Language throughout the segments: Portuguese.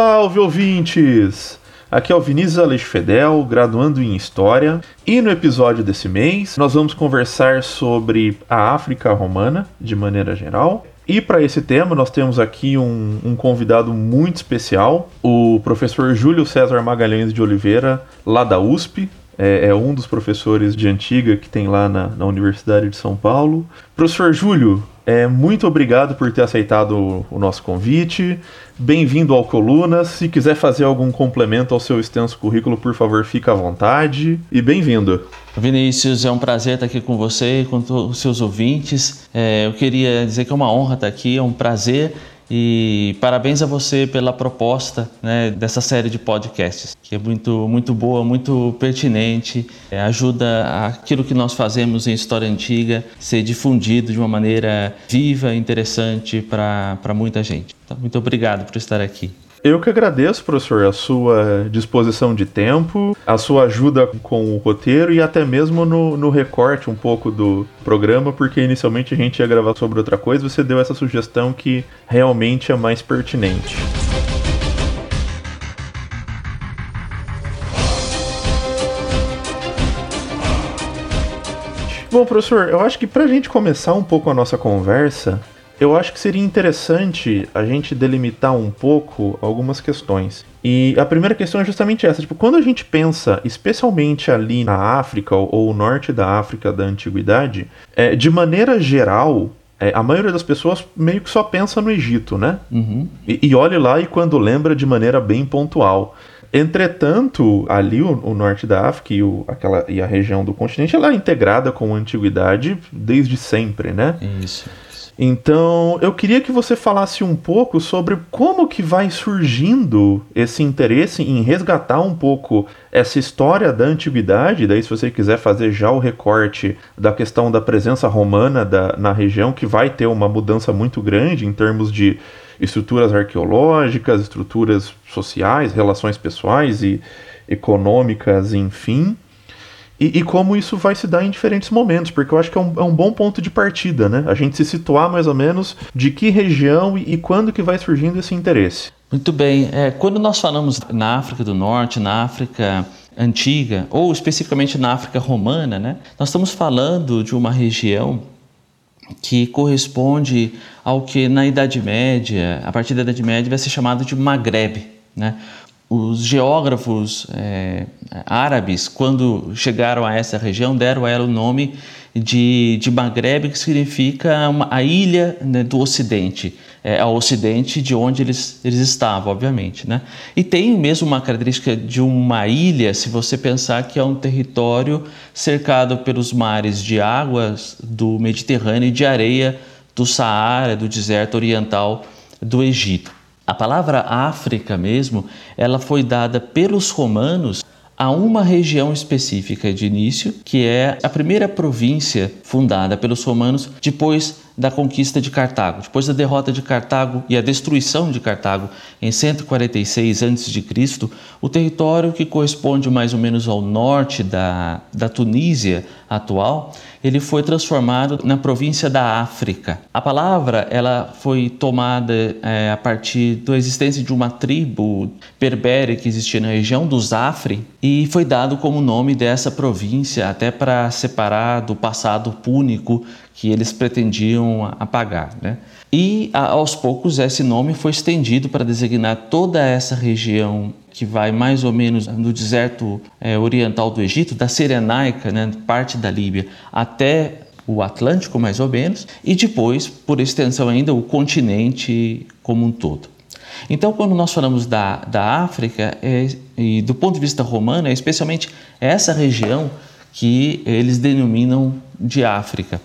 Salve ouvintes! Aqui é o Vinícius Aleixo Fedel, graduando em História, e no episódio desse mês nós vamos conversar sobre a África Romana, de maneira geral. E para esse tema nós temos aqui um, um, convidado muito especial, o professor Júlio César Magalhães de Oliveira, lá da USP, é, é, um dos professores de antiga que tem lá na, na Universidade de São Paulo. Professor Júlio, é, muito obrigado por ter aceitado o, nosso convite. Bem-vindo ao Colunas. Se quiser fazer algum complemento ao seu extenso currículo, por favor, fique à vontade. E bem-vindo. Vinícius, é um prazer estar aqui com você e com os seus ouvintes. É, eu queria dizer que é uma honra estar aqui, é um prazer e parabéns a você pela proposta né, dessa série de podcasts, que é muito, muito boa, muito pertinente, é, ajuda aquilo que nós fazemos em História Antiga ser difundido de uma maneira viva e interessante para muita gente. Então, muito obrigado por estar aqui. Eu que agradeço, professor, a sua disposição de tempo, a sua ajuda com o roteiro e até mesmo no, no recorte um pouco do programa, porque inicialmente a gente ia gravar sobre outra coisa, você deu essa sugestão que realmente é mais pertinente. Bom, professor, eu acho que para a gente começar um pouco a nossa conversa, eu acho que seria interessante a gente delimitar um pouco algumas questões. E a primeira questão é justamente essa: tipo, quando a gente pensa, especialmente ali na África ou, o norte da África da antiguidade, é, de maneira geral, é, a maioria das pessoas meio que só pensa no Egito, né? Uhum. E, e olhe lá e quando lembra de maneira bem pontual. Entretanto, ali o, o norte da África e, o, aquela, e a região do continente ela é integrada com a antiguidade desde sempre, né? Isso. Então, eu queria que você falasse um pouco sobre como que vai surgindo esse interesse em resgatar um pouco essa história da antiguidade, daí se você quiser fazer já o recorte da questão da presença romana da, na região, que vai ter uma mudança muito grande em termos de estruturas arqueológicas, estruturas sociais, relações pessoais e econômicas, enfim. E, e, como isso vai se dar em diferentes momentos, porque eu acho que é um, é um, bom ponto de partida, né? A gente se situar mais ou menos de que região e, e quando que vai surgindo esse interesse. Muito bem. É, quando nós falamos na África do Norte, na África antiga, ou especificamente na África romana, né? Nós estamos falando de uma região que corresponde ao que na Idade Média, a partir da Idade Média, vai ser chamado de Maghreb, né? Os geógrafos é, árabes, quando chegaram a essa região, deram a ela o nome de, de Maghreb, que significa uma, a ilha né, do Ocidente, é, ao Ocidente de onde eles, eles estavam, obviamente. Né? E tem mesmo uma característica de uma ilha, se você pensar que é um território cercado pelos mares de águas do Mediterrâneo e de areia do Saara, do deserto oriental do Egito. A palavra África mesmo, ela foi dada pelos romanos a uma região específica de início, que é a primeira província fundada pelos romanos depois da conquista de Cartago. Depois da derrota de Cartago e a destruição de Cartago em 146 a.C., o território que corresponde mais ou menos ao norte da, da Tunísia atual, ele foi transformado na província da África. A palavra ela foi tomada é, a partir da existência de uma tribo berbere que existia na região dos Afri e foi dado como nome dessa província até para separar do passado púnico que eles pretendiam apagar. Né? E aos poucos esse nome foi estendido para designar toda essa região que vai mais ou menos no deserto é, oriental do Egito, da Cirenaica, né, parte da Líbia, até o Atlântico, mais ou menos, e depois, por extensão ainda, o continente como um todo. Então, quando nós falamos da, da África, é, e do ponto de vista romano, é especialmente essa região que eles denominam de África.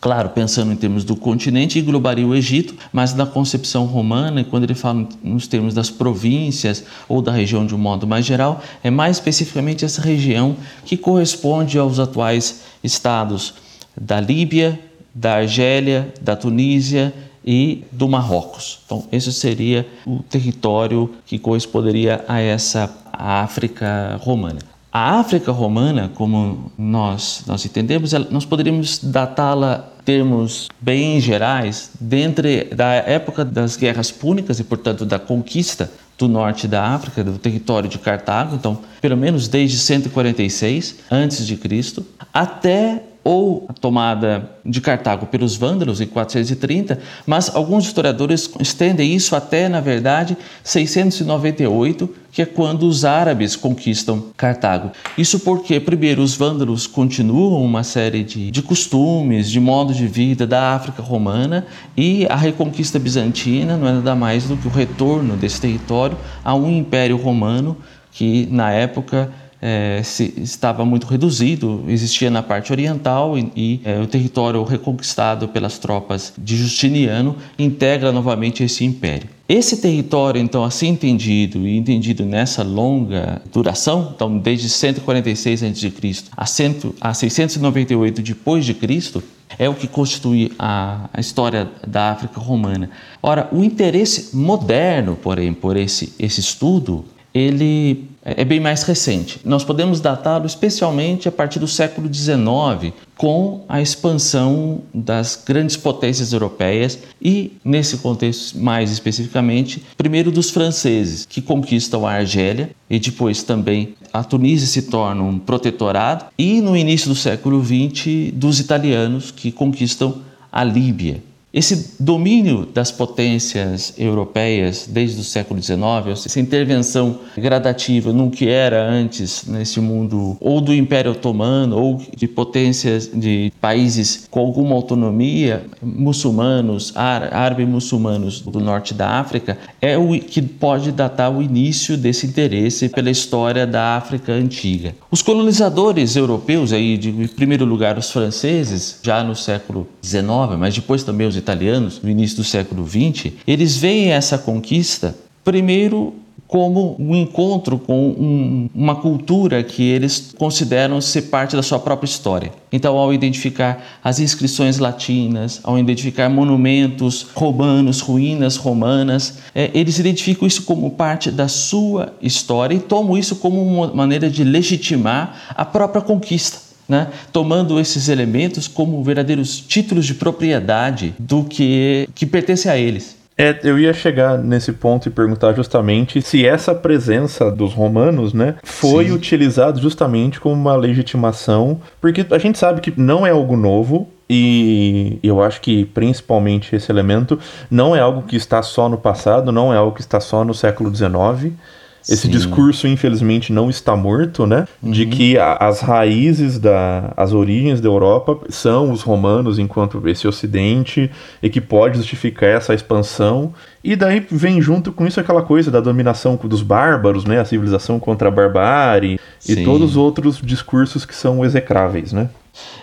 Claro, pensando em termos do continente, englobaria o Egito, mas na concepção romana, quando ele fala nos termos das províncias ou da região de um modo mais geral, é mais especificamente essa região que corresponde aos atuais estados da Líbia, da Argélia, da Tunísia e do Marrocos. Então, esse seria o território que corresponderia a essa África romana. A África romana, como nós, nós entendemos, nós poderíamos datá-la termos bem gerais, dentro da época das guerras púnicas e, portanto, da conquista do norte da África, do território de Cartago, então, pelo menos desde 146 antes de Cristo, até ou a tomada de Cartago pelos vândalos em 430, mas alguns historiadores estendem isso até, na verdade, 698, que é quando os árabes conquistam Cartago. Isso porque, primeiro, os vândalos continuam uma série de, de costumes, de modo de vida da África romana e a reconquista bizantina não é nada mais do que o retorno desse território a um império romano que, na época, é, se, estava muito reduzido, existia na parte oriental e, e é, o território reconquistado pelas tropas de Justiniano integra novamente esse império. Esse território, então, assim entendido e entendido nessa longa duração, então desde 146 a.C. a, 100, a 698 depois de Cristo, é o que constitui a, a, história da África romana. Ora, o interesse moderno, porém, por esse, esse estudo ele é bem mais recente. Nós podemos datá-lo especialmente a partir do século XIX, com a expansão das grandes potências europeias e, nesse contexto mais especificamente, primeiro dos franceses, que conquistam a Argélia e depois também a Tunísia se torna um protetorado, e no início do século XX, dos italianos, que conquistam a Líbia. Esse domínio das potências europeias desde o século XIX, essa intervenção gradativa no que era antes nesse mundo ou do Império Otomano ou de potências de países com alguma autonomia, muçulmanos, árabes muçulmanos do norte da África, é o que pode datar o início desse interesse pela história da África antiga. Os colonizadores europeus, aí de, em primeiro lugar os franceses, já no século XIX, mas depois também os italianos, no início do século XX, eles veem essa conquista primeiro como um encontro com um, uma cultura que eles consideram ser parte da sua própria história. Então, ao identificar as inscrições latinas, ao identificar monumentos romanos, ruínas romanas, é, eles identificam isso como parte da sua história e tomam isso como uma maneira de legitimar a própria conquista né? tomando esses elementos como verdadeiros títulos de propriedade do que, que pertence a eles. É, eu ia chegar nesse ponto e perguntar justamente se essa presença dos romanos, né, foi Sim. utilizada justamente como uma legitimação, porque a gente sabe que não é algo novo, e eu acho que principalmente esse elemento não é algo que está só no passado, não é algo que está só no século XIX. Esse Sim. discurso, infelizmente, não está morto, né? Uhum. De que a, as raízes, da, as origens da Europa são os romanos enquanto esse ocidente e que pode justificar essa expansão. E daí vem junto com isso aquela coisa da dominação dos bárbaros, né? A civilização contra a barbárie Sim. e todos os outros discursos que são execráveis, né?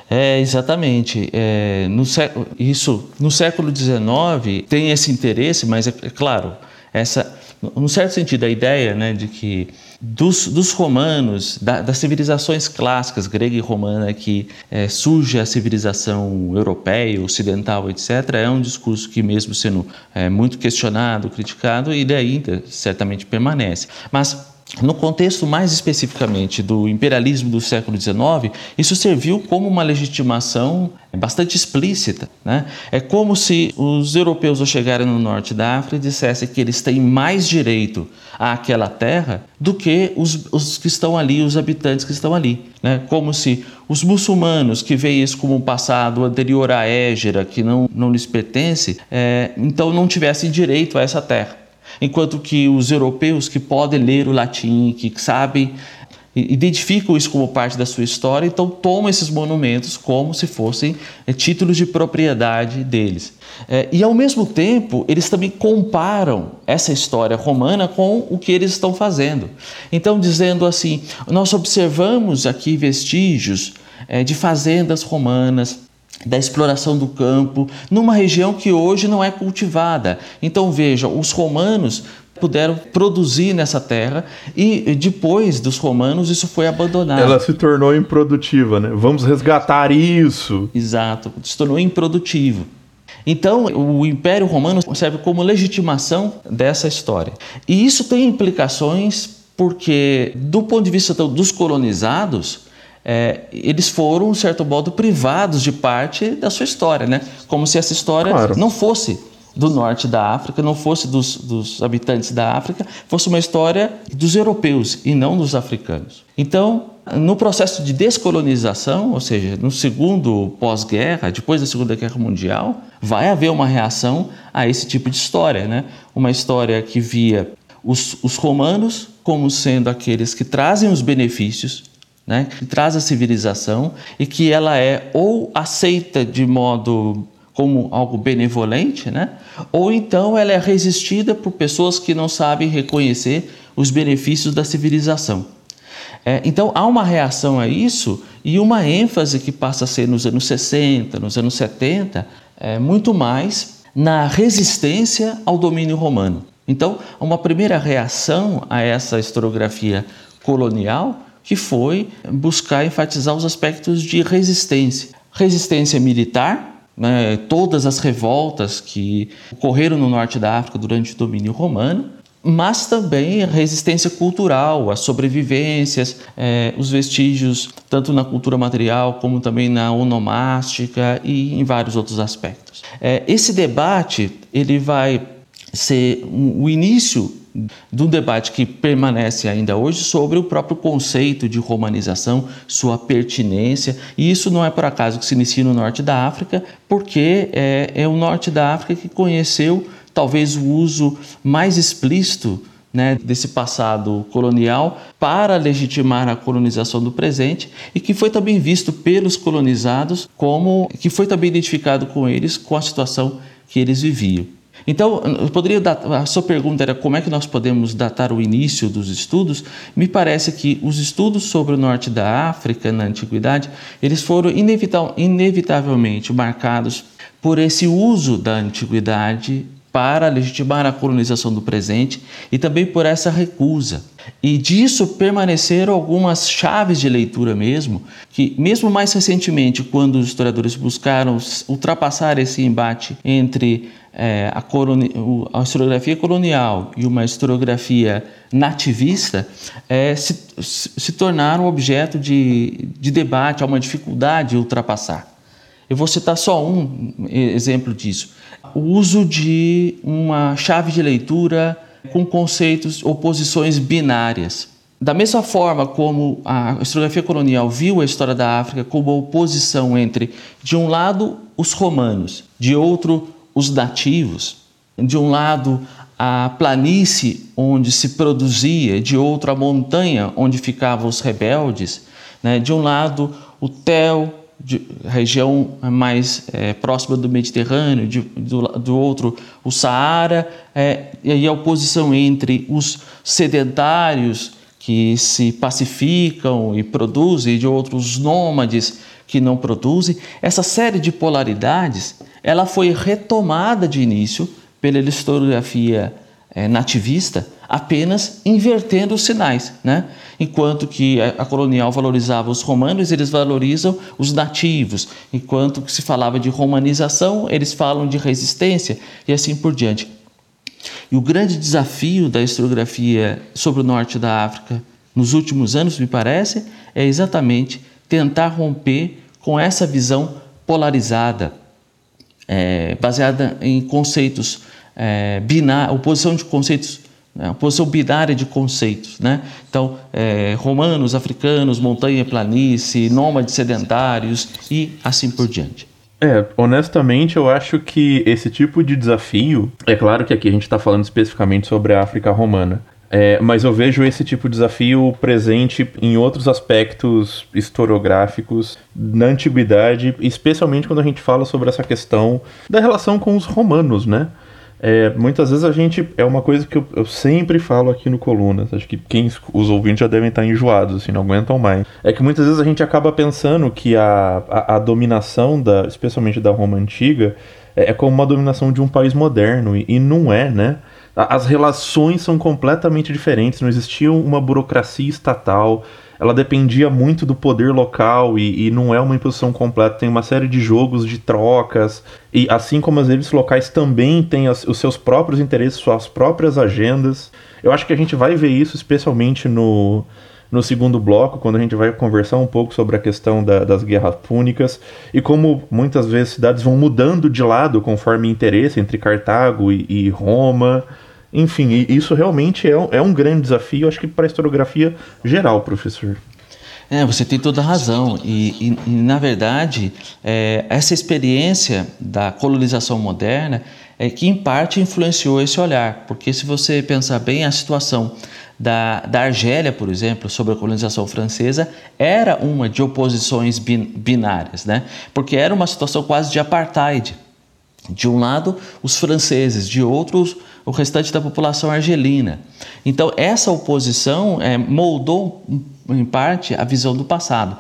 É, exatamente. É, no isso, no século XIX tem esse interesse, mas é, é claro, essa num certo sentido, a ideia né, de que dos, dos romanos, da, das civilizações clássicas, grega e romana, que é, surge a civilização europeia, ocidental, etc., é um discurso que, mesmo sendo é, muito questionado, criticado, ele ainda certamente permanece. Mas no contexto mais especificamente do imperialismo do século XIX, isso serviu como uma legitimação bastante explícita. Né? É como se os europeus ao chegarem no norte da África dissessem que eles têm mais direito àquela terra do que os, os que estão ali, os habitantes que estão ali. Né? Como se os muçulmanos que veem isso como um passado anterior à Égera, que não, não lhes pertence, é, então não tivessem direito a essa terra enquanto que os europeus que podem ler o latim, que sabem, identificam isso como parte da sua história, então tomam esses monumentos como se fossem é, títulos de propriedade deles. É, e ao mesmo tempo, eles também comparam essa história romana com o que eles estão fazendo. Então, dizendo assim, nós observamos aqui vestígios é, de fazendas romanas, da exploração do campo, numa região que hoje não é cultivada. Então veja, os romanos puderam produzir nessa terra e depois dos romanos isso foi abandonado. Ela se tornou improdutiva, né? Vamos resgatar isso. Exato, se tornou improdutivo. Então, o Império Romano serve como legitimação dessa história. E isso tem implicações porque, do ponto de vista dos colonizados, é, eles foram, de certo modo, privados de parte da sua história, né? Como se essa história claro. não fosse do norte da África, não fosse dos, dos, habitantes da África, fosse uma história dos europeus e não dos africanos. Então, no processo de descolonização, ou seja, no segundo pós-guerra, depois da Segunda Guerra Mundial, vai haver uma reação a esse tipo de história, né? Uma história que via os, os romanos como sendo aqueles que trazem os benefícios né, que traz a civilização e que ela é ou aceita de modo como algo benevolente, né, ou então ela é resistida por pessoas que não sabem reconhecer os benefícios da civilização. É, então há uma reação a isso e uma ênfase que passa a ser nos anos 60, nos anos 70, é, muito mais na resistência ao domínio romano. Então, uma primeira reação a essa historiografia colonial que foi buscar enfatizar os aspectos de resistência. Resistência militar, né, todas as revoltas que ocorreram no norte da África durante o domínio romano, mas também resistência cultural, as sobrevivências, é, os vestígios, tanto na cultura material como também na onomástica e em vários outros aspectos. É, esse debate ele vai ser o início do debate que permanece ainda hoje sobre o próprio conceito de romanização, sua pertinência, e isso não é por acaso que se inicia no norte da África, porque é, é o norte da África que conheceu talvez o uso mais explícito né, desse passado colonial para legitimar a colonização do presente e que foi também visto pelos colonizados como que foi também identificado com eles com a situação que eles viviam. Então, poderia dar, a sua pergunta era como é que nós podemos datar o início dos estudos? Me parece que os estudos sobre o norte da África na antiguidade, eles foram inevitavelmente marcados por esse uso da antiguidade para legitimar a colonização do presente e também por essa recusa. E disso permaneceram algumas chaves de leitura mesmo, que mesmo mais recentemente, quando os historiadores buscaram ultrapassar esse embate entre é, a, a, historiografia colonial e uma historiografia nativista é, se, se tornaram objeto de, de debate, há uma dificuldade de ultrapassar. Eu vou citar só um exemplo disso: o uso de uma chave de leitura com conceitos ou posições binárias. Da mesma forma como a historiografia colonial viu a história da África como oposição entre, de um lado, os romanos, de outro, os nativos, de um lado a planície onde se produzia, de outro a montanha onde ficavam os rebeldes, né? de um lado o Tel, de, região mais é, próxima do Mediterrâneo, de, do, do, outro o Saara, é, e a oposição entre os sedentários que se pacificam e produzem, e de outros nômades que não produzem. Essa série de polaridades ela foi retomada de início pela historiografia é, nativista, apenas invertendo os sinais, né? Enquanto que a colonial valorizava os romanos, eles valorizam os nativos. Enquanto que se falava de romanização, eles falam de resistência e assim por diante. E o grande desafio da historiografia sobre o norte da África nos últimos anos, me parece, é exatamente tentar romper com essa visão polarizada, é, baseada em conceitos é, binários, oposição de conceitos, né, oposição binária de conceitos. Né? Então, é, romanos, africanos, montanha, planície, nômades sedentários e assim por diante. É, honestamente, eu acho que esse tipo de desafio. É claro que aqui a gente está falando especificamente sobre a África Romana, é, mas eu vejo esse tipo de desafio presente em outros aspectos historiográficos na antiguidade, especialmente quando a gente fala sobre essa questão da relação com os romanos, né? É, muitas vezes a gente. É uma coisa que eu, eu, sempre falo aqui no Colunas. Acho que quem, os ouvintes já devem estar enjoados, assim, não aguentam mais. É que muitas vezes a gente acaba pensando que a, a, a dominação, da, especialmente da Roma antiga, é, é como uma dominação de um país moderno. E, e não é, né? As relações são completamente diferentes, não existia uma burocracia estatal, ela dependia muito do poder local e, e, não é uma imposição completa. Tem uma série de jogos de trocas e assim como as elites locais também têm as, os seus próprios interesses, suas próprias agendas. Eu acho que a gente vai ver isso especialmente no no segundo bloco, quando a gente vai conversar um pouco sobre a questão da, das guerras púnicas e como muitas vezes cidades vão mudando de lado conforme interesse entre Cartago e, e Roma. Enfim, isso realmente é um, é um grande desafio, acho que para a historiografia geral, professor. É, você tem toda a razão. E, e, e na verdade, é, essa experiência da colonização moderna é que, em parte, influenciou esse olhar. Porque, se você pensar bem, a situação da, da Argélia, por exemplo, sobre a colonização francesa, era uma de oposições binárias, né? porque era uma situação quase de apartheid. De um lado, os franceses, de outros, o restante da população argelina. Então, essa oposição é, moldou, em parte, a visão do passado.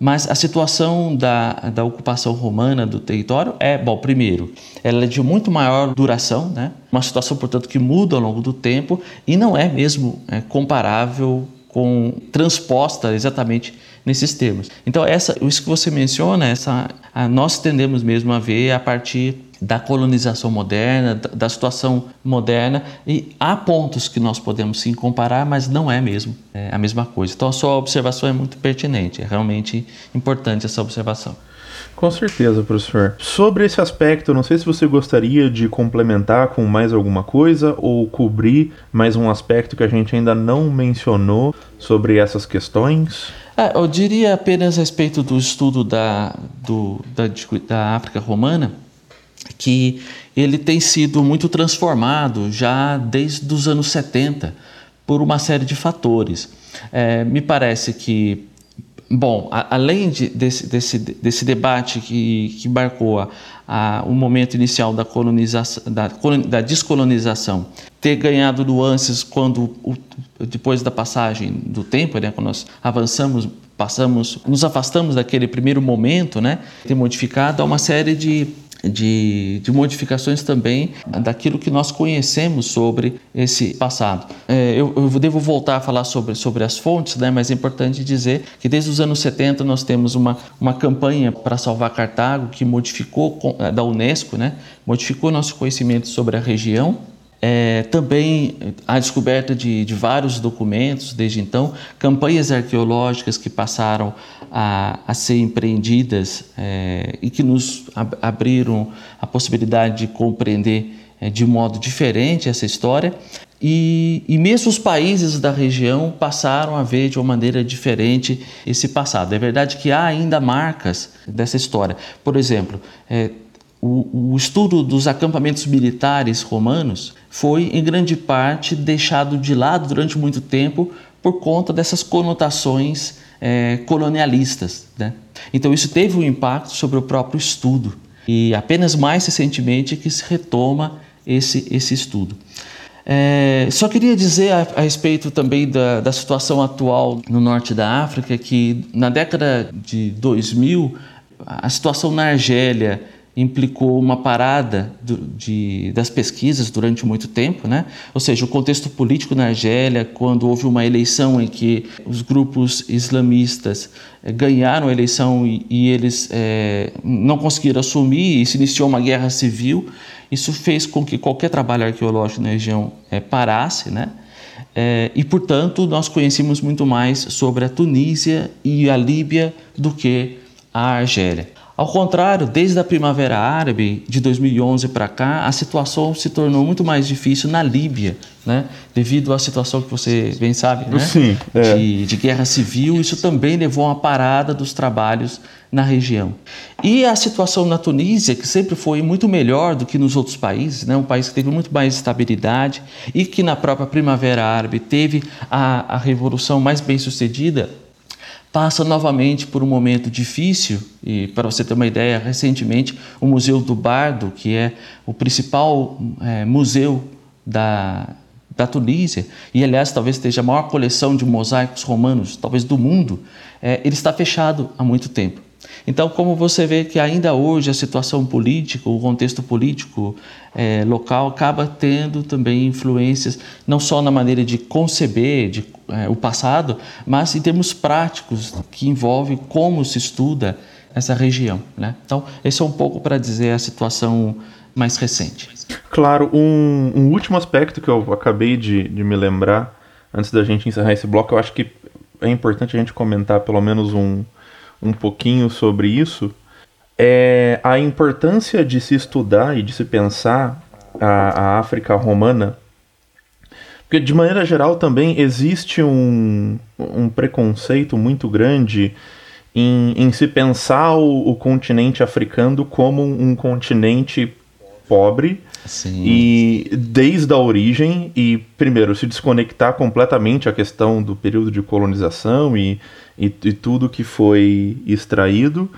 Mas a situação da, da ocupação romana do território é, bom, primeiro, ela é de muito maior duração, né? uma situação, portanto, que muda ao longo do tempo e não é mesmo é, comparável com transposta exatamente nesses termos. Então, essa, isso que você menciona, essa, a, nós tendemos mesmo a ver a partir da colonização moderna, da, situação moderna, e há pontos que nós podemos sim comparar, mas não é mesmo é a mesma coisa. Então a sua observação é muito pertinente, é realmente importante essa observação. Com certeza, professor. Sobre esse aspecto, não sei se você gostaria de complementar com mais alguma coisa ou cobrir mais um aspecto que a gente ainda não mencionou sobre essas questões. É, eu diria apenas a respeito do estudo da, do, da, da África Romana que ele tem sido muito transformado já desde os anos 70 por uma série de fatores. É, me parece que, bom, a, além de, desse, desse, desse debate que, que marcou a, a, o momento inicial da, colonização, da, da descolonização, ter ganhado nuances quando, depois da passagem do tempo, né, quando nós avançamos passamos, nos afastamos daquele primeiro momento, né, ter modificado, uma série de de, de, modificações também daquilo que nós conhecemos sobre esse passado. É, eu, eu, devo voltar a falar sobre, sobre as fontes, né, mas é importante dizer que desde os anos 70 nós temos uma, uma campanha para salvar Cartago que modificou, da Unesco, né, modificou nosso conhecimento sobre a região é, também a descoberta de, de, vários documentos desde então, campanhas arqueológicas que passaram a, a ser empreendidas é, e que nos ab abriram a possibilidade de compreender é, de modo diferente essa história. E, e, mesmo os países da região passaram a ver de uma maneira diferente esse passado. É verdade que há ainda marcas dessa história. Por exemplo, é, o, o estudo dos acampamentos militares romanos foi, em grande parte, deixado de lado durante muito tempo por conta dessas conotações é, colonialistas. Né? Então, isso teve um impacto sobre o próprio estudo, e apenas mais recentemente que se retoma esse, esse estudo. É, só queria dizer a, a respeito também da, da, situação atual no norte da África que na década de 2000 a situação na Argélia implicou uma parada do, de, das pesquisas durante muito tempo, né? ou seja, o contexto político na Argélia, quando houve uma eleição em que os grupos islamistas eh, ganharam a eleição e, e eles eh, não conseguiram assumir e se iniciou uma guerra civil, isso fez com que qualquer trabalho arqueológico na região eh, parasse, né? e, portanto, nós conhecemos muito mais sobre a Tunísia e a Líbia do que a Argélia. Ao contrário, desde a Primavera Árabe de 2011 para cá, a situação se tornou muito mais difícil na Líbia, né? devido à situação que você bem sabe, né? Sim, é. de, de guerra civil. Isso também levou a uma parada dos trabalhos na região. E a situação na Tunísia, que sempre foi muito melhor do que nos outros países, né? um país que teve muito mais estabilidade e que na própria Primavera Árabe teve a, a revolução mais bem sucedida, passa novamente por um momento difícil. E para você ter uma ideia, recentemente o Museu do Bardo, que é o principal é, museu da, da Tunísia, e aliás talvez esteja a maior coleção de mosaicos romanos, talvez do mundo, é, ele está fechado há muito tempo. Então, como você vê que ainda hoje a situação política, o contexto político é, local acaba tendo também influências não só na maneira de conceber de, é, o passado, mas em termos práticos que envolve como se estuda essa região. Né? Então, esse é um pouco para dizer a situação mais recente. Claro, um, um último aspecto que eu acabei de, de me lembrar antes da gente encerrar esse bloco, eu acho que é importante a gente comentar pelo menos um, um pouquinho sobre isso, é a importância de se estudar e de se pensar a, a África romana, porque de maneira geral também existe um, um preconceito muito grande em, em se pensar o, o continente africano como um, um continente pobre Sim. e desde a origem e primeiro se desconectar completamente a questão do período de colonização e, e, e, tudo que foi extraído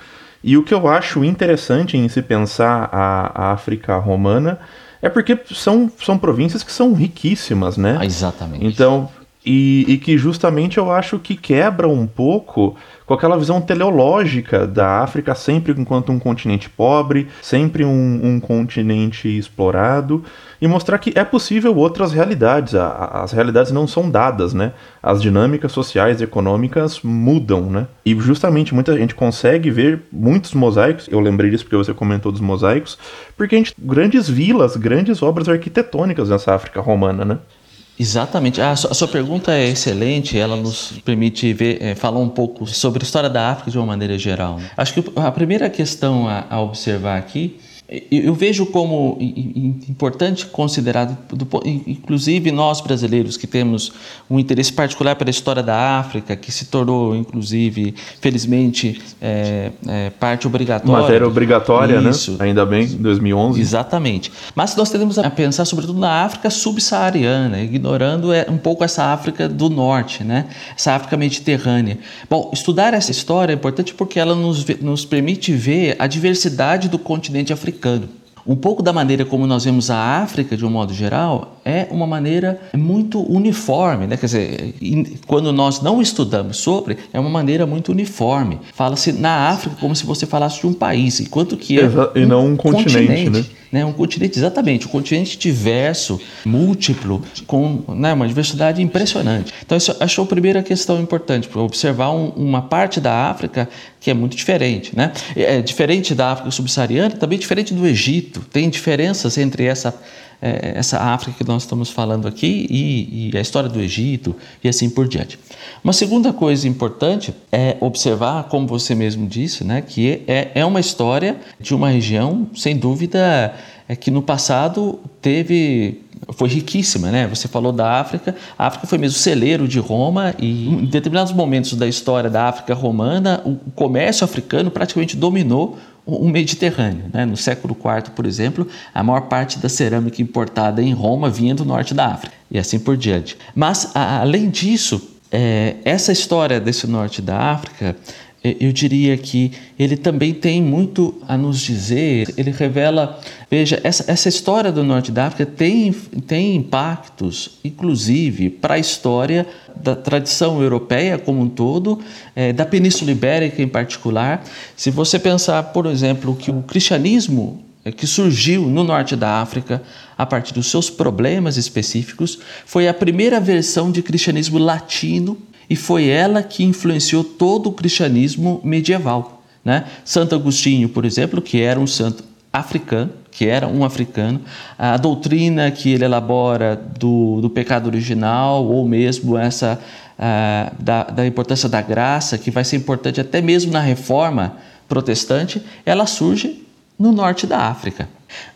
e o que eu acho interessante em se pensar a, a África romana é porque são, são províncias que são riquíssimas, né? Ah, exatamente. Então, e, e, que justamente eu acho que quebra um pouco com aquela visão teleológica da África sempre enquanto um continente pobre, sempre um, um continente explorado, e mostrar que é possível outras realidades. A, a, as realidades não são dadas, né? As dinâmicas sociais e econômicas mudam, né? E justamente muita gente consegue ver muitos mosaicos, eu lembrei disso porque você comentou dos mosaicos, porque a gente grandes vilas, grandes obras arquitetônicas nessa África romana, né? Exatamente. a sua pergunta é excelente. Ela nos permite ver, é, falar um pouco sobre a história da África de uma maneira geral. Né? Acho que a primeira questão a, a observar aqui eu vejo como importante considerar, inclusive nós brasileiros que temos um interesse particular pela história da África, que se tornou, inclusive, felizmente, é, é, parte obrigatória. Matéria obrigatória, né? Isso. né? Ainda bem, em 2011. Exatamente. Mas nós tendemos a pensar, sobretudo, na África subsaariana, ignorando é, um pouco essa África do norte, né? essa África mediterrânea. Bom, estudar essa história é importante porque ela nos, nos permite ver a diversidade do continente africano africano. Um pouco da maneira como nós vemos a África, de um modo geral, é uma maneira muito uniforme. Né? Quer dizer, quando nós não estudamos sobre, é uma maneira muito uniforme. Fala-se na África como se você falasse de um país, enquanto que é um e não um continente, continente né? Né? Um continente, exatamente, um continente diverso, múltiplo, com né, uma diversidade impressionante. Então, isso acho a primeira questão importante, observar um, uma parte da África que é muito diferente. Né? É diferente da África subsaariana, também diferente do Egito. Tem diferenças entre essa é, essa África que nós estamos falando aqui e, e, a história do Egito e assim por diante. Uma segunda coisa importante é observar, como você mesmo disse, né, que é, é uma história de uma região, sem dúvida, é que no passado teve foi riquíssima, né? Você falou da África, a África foi mesmo celeiro de Roma e em determinados momentos da história da África romana, o comércio africano praticamente dominou o Mediterrâneo. Né? No século IV, por exemplo, a maior parte da cerâmica importada em Roma vinha do norte da África e assim por diante. Mas, a, além disso, é, essa história desse norte da África eu diria que ele também tem muito a nos dizer. Ele revela, veja, essa, essa história do Norte da África tem, tem impactos, inclusive, para a história da tradição europeia como um todo, é, da Península Ibérica em particular. Se você pensar, por exemplo, que o cristianismo é, que surgiu no norte da África a partir dos seus problemas específicos, foi a primeira versão de cristianismo latino e foi ela que influenciou todo o cristianismo medieval. Né? Santo Agostinho, por exemplo, que era um santo africano, que era um africano, a doutrina que ele elabora do, do pecado original, ou mesmo essa uh, da, da importância da graça, que vai ser importante até mesmo na reforma protestante, ela surge no norte da África.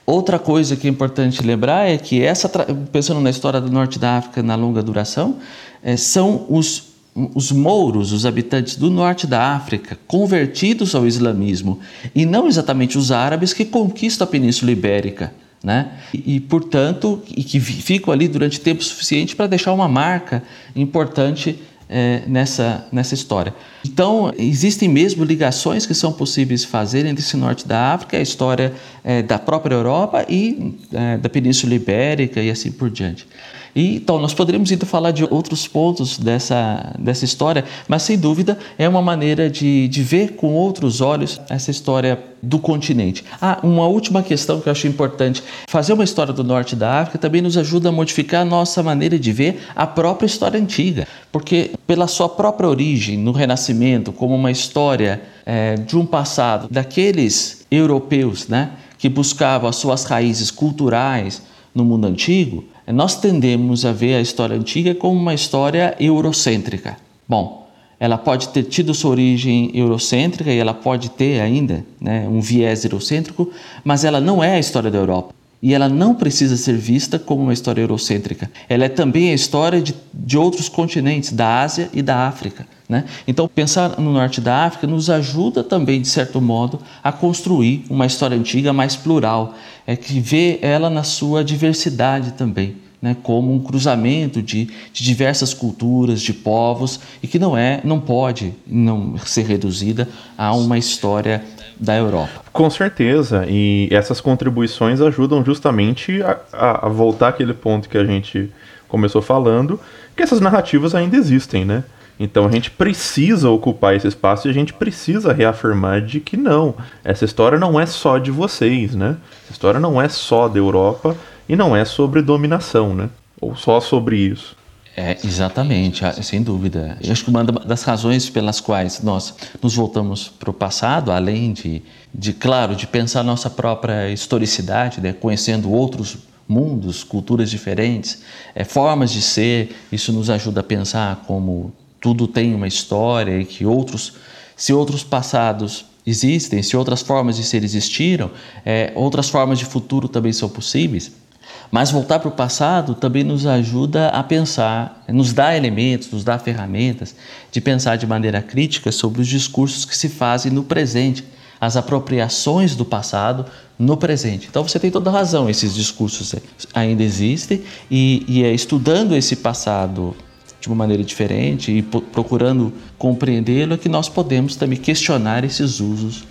Outra coisa que é importante lembrar é que essa, pensando na história do norte da África na longa duração, é, são os os mouros, os habitantes do norte da África, convertidos ao islamismo, e não exatamente os árabes que conquistam a Península Ibérica. Né? E, e, portanto, e que ficam ali durante tempo suficiente para deixar uma marca importante é, nessa, nessa história. Então, existem mesmo ligações que são possíveis fazer entre esse norte da África, a história é, da própria Europa e é, da Península Ibérica e assim por diante. E, então, nós poderíamos ainda falar de outros pontos dessa, dessa história, mas sem dúvida é uma maneira de, de ver com outros olhos essa história do continente. Ah, uma última questão que eu acho importante: fazer uma história do norte da África também nos ajuda a modificar a nossa maneira de ver a própria história antiga, porque, pela sua própria origem, no Renascimento, como uma história é, de um passado daqueles europeus, né? Que buscavam as suas raízes culturais no mundo antigo, nós tendemos a ver a história antiga como uma história eurocêntrica. Bom, ela pode ter tido sua origem eurocêntrica e ela pode ter ainda né, um viés eurocêntrico, mas ela não é a história da Europa. E ela não precisa ser vista como uma história eurocêntrica. Ela é também a história de, de outros continentes, da Ásia e da África. Né? Então, pensar no norte da África nos ajuda também, de certo modo, a construir uma história antiga mais plural, é que vê ela na sua diversidade também. Né, como um cruzamento de, de, diversas culturas, de povos, e que não é, não pode não ser reduzida a uma história da Europa. Com certeza, e essas contribuições ajudam justamente a, a, voltar àquele ponto que a gente começou falando, que essas narrativas ainda existem, né? Então a gente precisa ocupar esse espaço e a gente precisa reafirmar de que não, essa história não é só de vocês, né? Essa história não é só da Europa e não é sobre dominação, né? Ou só sobre isso. É, exatamente, ah, sem dúvida. Eu acho que uma das razões pelas quais nós nos voltamos para o passado, além de, de, claro, de pensar nossa própria historicidade, né, conhecendo outros mundos, culturas diferentes, é, formas de ser, isso nos ajuda a pensar como tudo tem uma história e que outros, se outros passados existem, se outras formas de ser existiram, é, outras formas de futuro também são possíveis. Mas voltar para o passado também nos ajuda a pensar, nos dá elementos, nos dá ferramentas de pensar de maneira crítica sobre os discursos que se fazem no presente, as apropriações do passado no presente. Então você tem toda razão, esses discursos ainda existem e, e é estudando esse passado de uma maneira diferente e procurando compreendê-lo, é que nós podemos também questionar esses usos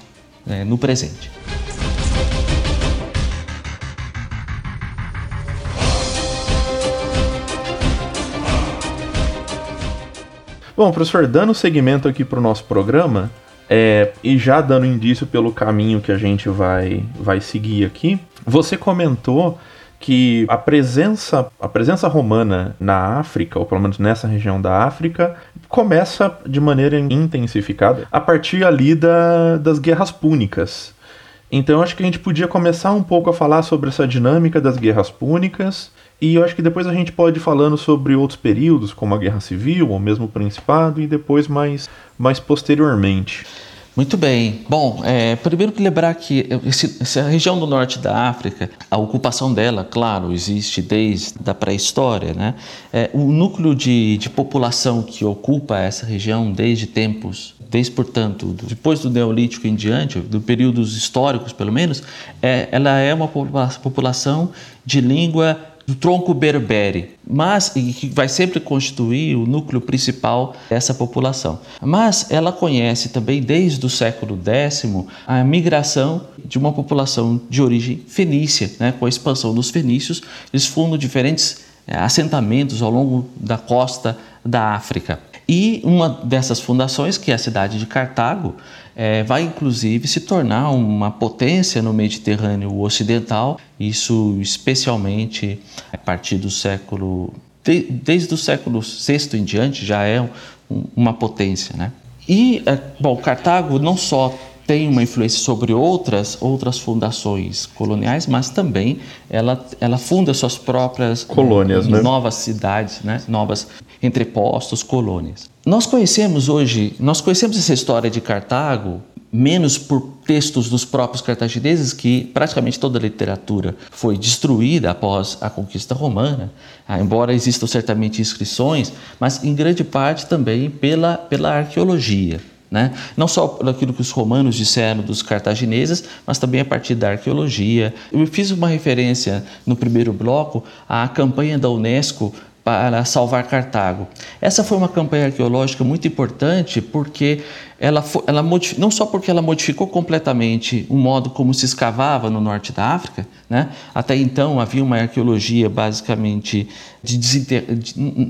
né, no presente. Bom, professor, dando seguimento aqui para o nosso programa, é, e já dando indício pelo caminho que a gente vai, vai seguir aqui, você comentou que a presença, a presença romana na África, ou pelo menos nessa região da África, começa de maneira intensificada a partir ali da, das guerras púnicas. Então acho que a gente podia começar um pouco a falar sobre essa dinâmica das guerras púnicas, e eu acho que depois a gente pode ir falando sobre outros períodos, como a Guerra Civil, ou mesmo o Principado, e depois mais, mais posteriormente. Muito bem. Bom, é, primeiro que lembrar que esse, essa região do norte da África, a ocupação dela, claro, existe desde a pré-história. Né? É, o núcleo de, de população que ocupa essa região desde tempos, desde, portanto, depois do Neolítico em diante, do períodos históricos pelo menos, é, ela é uma população de língua do tronco berbere, mas que vai sempre constituir o núcleo principal dessa população. Mas ela conhece também desde o século X a migração de uma população de origem fenícia, né? com a expansão dos fenícios, eles fundam diferentes eh, assentamentos ao longo da costa da África. E uma dessas fundações, que é a cidade de Cartago, é, vai inclusive se tornar uma potência no Mediterrâneo Ocidental, isso especialmente a partir do século. De, desde o século VI em diante já é um, uma potência. Né? E, é, bom, Cartago não só tem uma influência sobre outras outras fundações coloniais, mas também ela, ela funda suas próprias colônias, né? novas cidades, né? novas entrepostos, colônias. Nós conhecemos hoje, nós conhecemos essa história de Cartago menos por textos dos próprios cartagineses, que praticamente toda a literatura foi destruída após a conquista romana, ah, embora existam certamente inscrições, mas em grande parte também pela, pela arqueologia. Né? Não só por aquilo que os romanos disseram dos cartagineses, mas também a partir da arqueologia. Eu fiz uma referência no primeiro bloco à campanha da Unesco para salvar Cartago. Essa foi uma campanha arqueológica muito importante porque ela, ela não só porque ela modificou completamente o modo como se escavava no norte da África, né? até então havia uma arqueologia basicamente de, de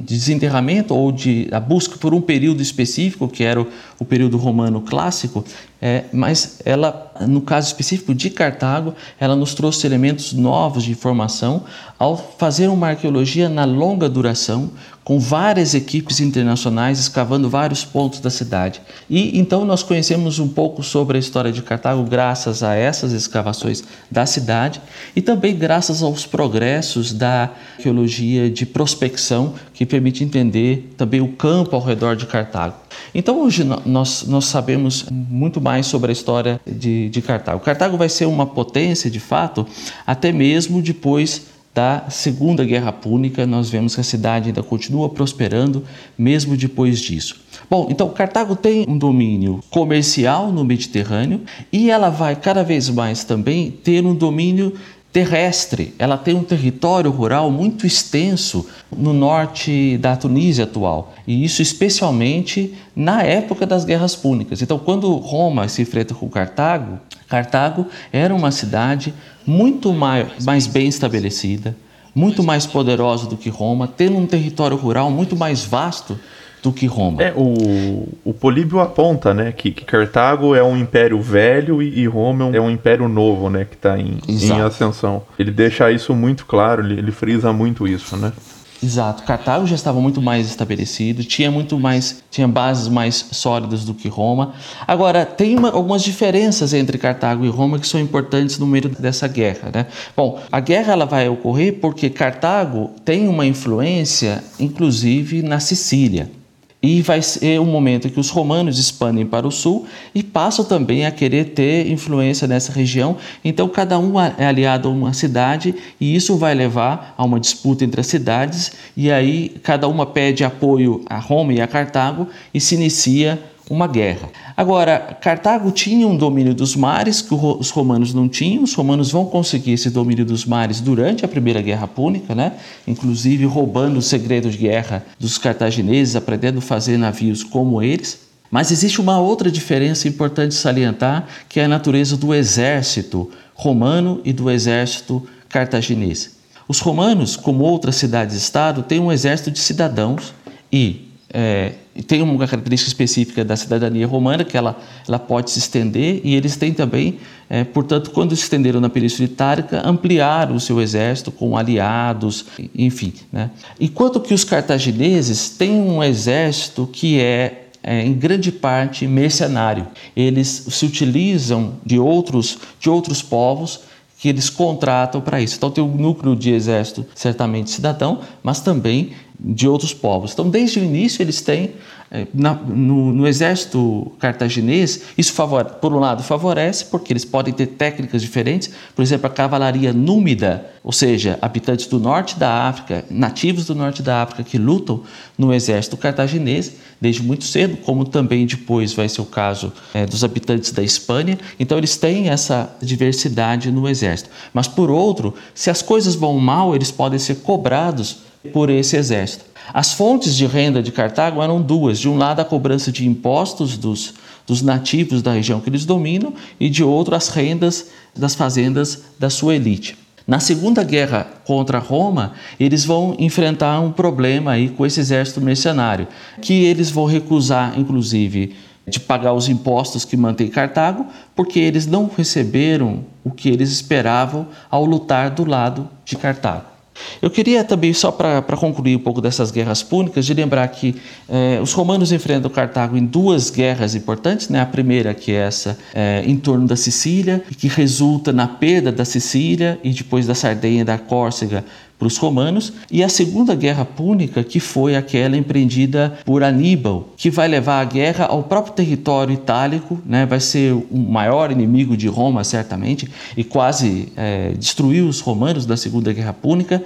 desenterramento ou de a busca por um período específico, que era o, o período romano clássico, é, mas ela, no caso específico de Cartago, ela nos trouxe elementos novos de informação ao fazer uma arqueologia na longa duração, com várias equipes internacionais escavando vários pontos da cidade. E então nós conhecemos um pouco sobre a história de Cartago graças a essas escavações da cidade e também graças aos progressos da arqueologia de prospecção que permite entender também o campo ao redor de Cartago. Então hoje nós, nós sabemos muito mais sobre a história de, de Cartago. Cartago vai ser uma potência de fato até mesmo depois da Segunda Guerra Púnica, nós vemos que a cidade ainda continua prosperando mesmo depois disso. Bom, então Cartago tem um domínio comercial no Mediterrâneo e ela vai cada vez mais também ter um domínio terrestre. Ela tem um território rural muito extenso no norte da Tunísia atual, e isso especialmente na época das guerras púnicas. Então, quando Roma se enfrenta com Cartago, Cartago era uma cidade muito mais, mais bem estabelecida, muito mais poderosa do que Roma, tendo um território rural muito mais vasto do que Roma. É, o, o Políbio aponta, né, que, que Cartago é um império velho e, e Roma é um império novo, né, que está em, em, ascensão. Ele deixa isso muito claro, ele, ele frisa muito isso, né. Exato. Cartago já estava muito mais estabelecido, tinha muito mais, tinha bases mais sólidas do que Roma. Agora tem uma, algumas diferenças entre Cartago e Roma que são importantes no meio dessa guerra, né? Bom, a guerra ela vai ocorrer porque Cartago tem uma influência, inclusive na Sicília. E vai ser um momento que os romanos expandem para o sul e passam também a querer ter influência nessa região. Então, cada um é aliado a uma cidade e isso vai levar a uma disputa entre as cidades. E aí, cada uma pede apoio a Roma e a Cartago e se inicia uma guerra. Agora, Cartago tinha um domínio dos mares que os romanos não tinham. Os romanos vão conseguir esse domínio dos mares durante a Primeira Guerra Púnica, né? inclusive roubando o segredo de guerra dos cartagineses, aprendendo a fazer navios como eles. Mas existe uma outra diferença importante salientar, que é a natureza do exército romano e do exército cartaginês. Os romanos, como outras cidades-estado, têm um exército de cidadãos e é, tem uma característica específica da cidadania romana, que ela, ela pode se estender, e eles têm também, é, portanto, quando se estenderam na Península Itálica, ampliaram o seu exército com aliados, enfim. Né? Enquanto que os cartagineses têm um exército que é, é em grande parte mercenário. Eles se utilizam de outros, de outros povos que eles contratam para isso. Então tem um núcleo de exército certamente cidadão, mas também de outros povos. Então, desde o início, eles têm é, na, no, no, exército cartaginês, isso favore, por um lado favorece, porque eles podem ter técnicas diferentes, por exemplo, a cavalaria númida, ou seja, habitantes do norte da África, nativos do norte da África que lutam no exército cartaginês desde muito cedo, como também depois vai ser o caso é, dos habitantes da Espanha. Então, eles têm essa diversidade no exército. Mas, por outro, se as coisas vão mal, eles podem ser cobrados por esse exército. As fontes de renda de Cartago eram duas: de um lado, a cobrança de impostos dos, dos nativos da região que eles dominam, e de outro, as rendas das fazendas da sua elite. Na Segunda Guerra contra Roma, eles vão enfrentar um problema aí com esse exército mercenário, que eles vão recusar, inclusive, de pagar os impostos que mantém Cartago, porque eles não receberam o que eles esperavam ao lutar do lado de Cartago. Eu queria também, só para concluir um pouco dessas guerras púnicas, de lembrar que eh, os romanos enfrentam Cartago em duas guerras importantes. Né? A primeira, que é essa eh, em torno da Sicília, que resulta na perda da Sicília e depois da Sardenha e da Córcega para os romanos, e a Segunda Guerra Púnica, que foi aquela empreendida por Aníbal, que vai levar a guerra ao próprio território itálico, né? vai ser o maior inimigo de Roma, certamente, e quase é, destruiu os romanos da Segunda Guerra Púnica.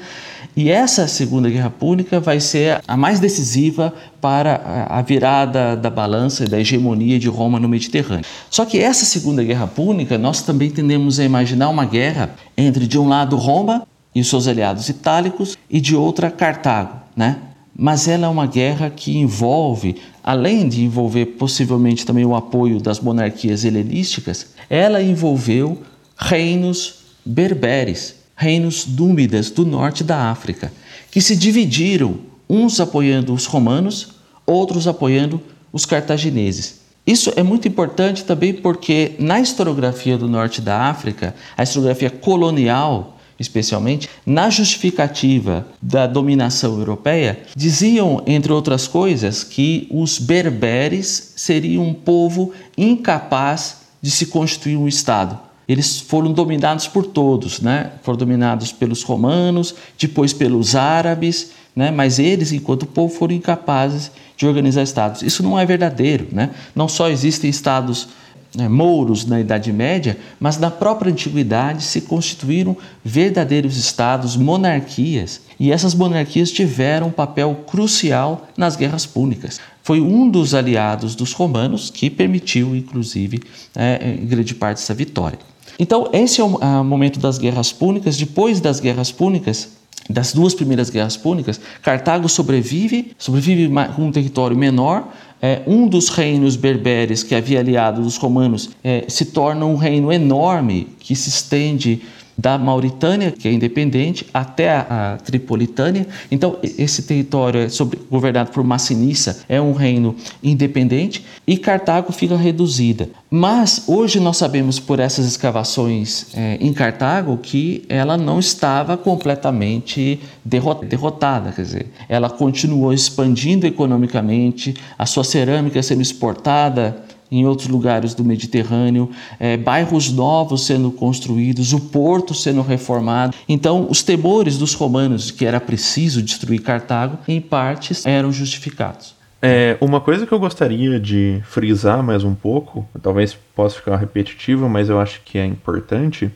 E essa Segunda Guerra Púnica vai ser a mais decisiva para a virada da balança e da hegemonia de Roma no Mediterrâneo. Só que essa Segunda Guerra Púnica, nós também tendemos a imaginar uma guerra entre, de um lado, Roma e os seus aliados itálicos, e de outra, Cartago. né? Mas ela é uma guerra que envolve, além de envolver possivelmente também o apoio das monarquias helenísticas, ela envolveu reinos berberes, reinos dúmidas do norte da África, que se dividiram, uns apoiando os romanos, outros apoiando os cartagineses. Isso é muito importante também porque na historiografia do norte da África, a historiografia colonial, especialmente, na justificativa da dominação europeia, diziam, entre outras coisas, que os berberes seriam um povo incapaz de se constituir um Estado. Eles foram dominados por todos, né? foram dominados pelos romanos, depois pelos árabes, né? mas eles, enquanto povo, foram incapazes de organizar estados. Isso não é verdadeiro. Né? Não só existem estados né, mouros na Idade Média, mas na própria Antiguidade se constituíram verdadeiros estados, monarquias, e essas monarquias tiveram um papel crucial nas guerras púnicas. Foi um dos aliados dos romanos que permitiu, inclusive, é, grande parte dessa vitória. Então, esse é o momento das guerras púnicas. Depois das guerras púnicas, das duas primeiras guerras púnicas, Cartago sobrevive, sobrevive com um território menor. É, um dos reinos berberes que havia aliado dos romanos é, se torna um reino enorme que se estende da Mauritânia, que é independente, até a, Tripolitânia. Então, esse território é sobre, governado por Massinissa, é um reino independente e Cartago fica reduzida. Mas hoje nós sabemos por essas escavações é, em Cartago que ela não estava completamente derrotada, quer dizer, ela continuou expandindo economicamente, a sua cerâmica sendo exportada em outros lugares do Mediterrâneo, é, bairros novos sendo construídos, o porto sendo reformado. Então, os temores dos romanos que era preciso destruir Cartago, em partes, eram justificados. É, uma coisa que eu gostaria de frisar mais um pouco, talvez possa ficar repetitivo, mas eu acho que é importante,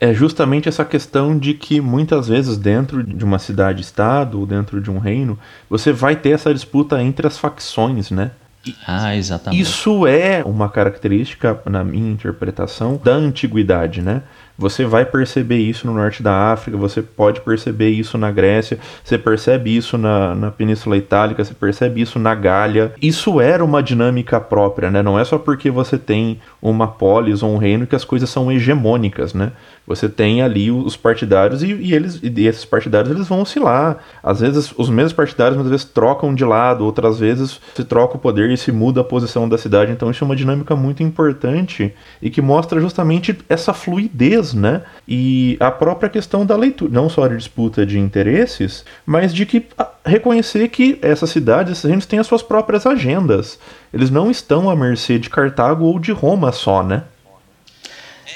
é justamente essa questão de que muitas vezes dentro de uma cidade-estado, dentro de um reino, você vai ter essa disputa entre as facções, né? Ah, exatamente. Isso é uma característica, na minha interpretação, da antiguidade, né? Você vai perceber isso no norte da África, você pode perceber isso na Grécia, você percebe isso na, na Península Itálica, você percebe isso na Gália. Isso era uma dinâmica própria, né? Não é só porque você tem uma polis ou um reino que as coisas são hegemônicas, né? Você tem ali os partidários e, e eles e esses partidários eles vão oscilar. Às vezes os mesmos partidários às vezes trocam de lado, outras vezes se troca o poder e se muda a posição da cidade. Então isso é uma dinâmica muito importante e que mostra justamente essa fluidez, né? E a própria questão da leitura, não só de disputa de interesses, mas de que reconhecer que essas cidades, esses reinos têm as suas próprias agendas. Eles não estão à mercê de Cartago ou de Roma só, né?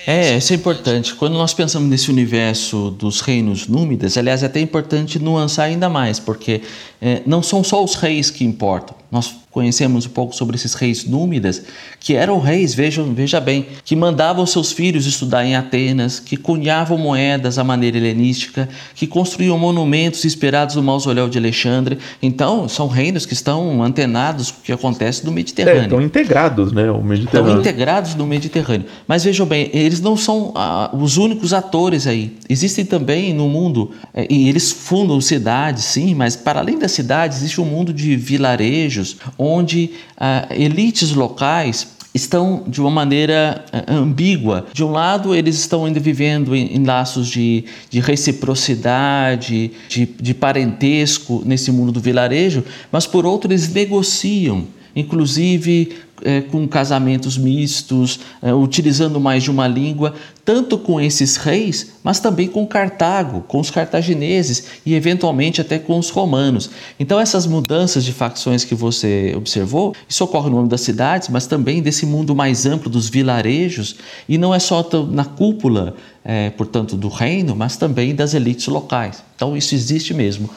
É, isso é importante. Quando nós pensamos nesse universo dos reinos númidas, aliás, é até importante nuançar ainda mais, porque é, não são só os reis que importam. Nós conhecemos um pouco sobre esses reis númidas, que eram reis, vejam, veja bem, que mandavam seus filhos estudar em Atenas, que cunhavam moedas à maneira helenística, que construíam monumentos inspirados no mausoléu de Alexandre. Então, são reinos que estão antenados com o que acontece no Mediterrâneo. É, estão integrados, né, o Mediterrâneo. Estão integrados no Mediterrâneo. Mas vejam bem, eles não são ah, os únicos atores aí. Existem também no mundo, é, e eles fundam cidades, sim, mas para além das cidades, existe um mundo de vilarejos, onde ah, elites locais estão de uma maneira ah, ambígua. De um lado, eles estão ainda vivendo em, em laços de, de reciprocidade, de, de parentesco nesse mundo do vilarejo, mas por outro, eles negociam inclusive é, com casamentos mistos, é, utilizando mais de uma língua, tanto com esses reis, mas também com Cartago, com os cartagineses e eventualmente até com os romanos. Então, essas mudanças de facções que você observou, isso ocorre no âmbito das cidades, mas também desse mundo mais amplo dos vilarejos, e não é só na cúpula, é, portanto, do reino, mas também das elites locais. Então, isso existe mesmo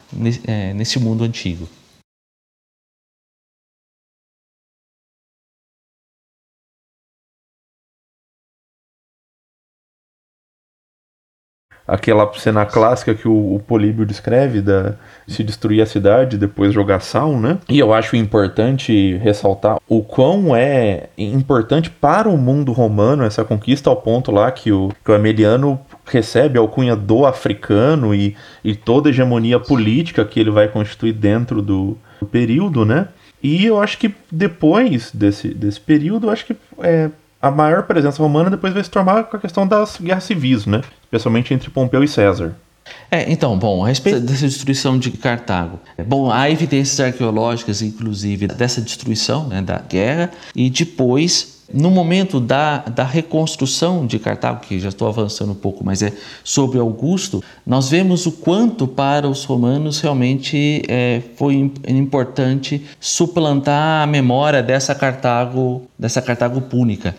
nesse mundo antigo. Aquela cena clássica que o, o Políbio descreve da se destruir a cidade depois jogar sal, né? E eu acho importante ressaltar o quão é importante para o mundo romano essa conquista ao ponto lá que o, que o Emeliano recebe a alcunha do africano e, e toda a hegemonia política que ele vai constituir dentro do, do período, né? E eu acho que depois desse, desse período, eu acho que é, a maior presença romana depois vai se tornar com a questão das guerras civis, né? Especialmente entre Pompeu e César. É, então, bom, a respeito dessa destruição de Cartago, é, bom, há evidências arqueológicas, inclusive, dessa destruição, né, da guerra, e depois no momento da, da reconstrução de Cartago, que já estou avançando um pouco, mas é sobre Augusto, nós vemos o quanto para os romanos realmente é, foi importante suplantar a memória dessa Cartago, dessa Cartago púnica.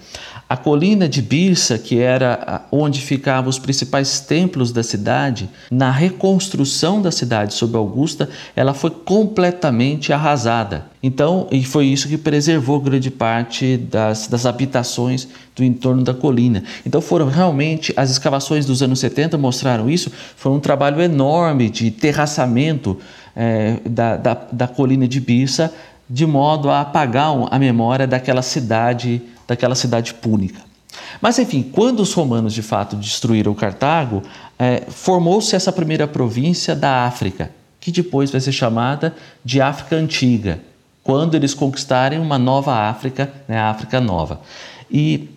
A colina de Birsa, que era onde ficavam os principais templos da cidade, na reconstrução da cidade sob Augusta, ela foi completamente arrasada. Então, e foi isso que preservou grande parte das, das habitações do entorno da colina. Então, foram realmente as escavações dos anos 70 mostraram isso. Foi um trabalho enorme de terraçamento é, da, da, da colina de Birsa, de modo a apagar a memória daquela cidade daquela cidade púnica. Mas enfim, quando os romanos de fato destruíram Cartago, é, formou-se essa primeira província da África, que depois vai ser chamada de África Antiga, quando eles conquistarem uma nova África, né, a África Nova. E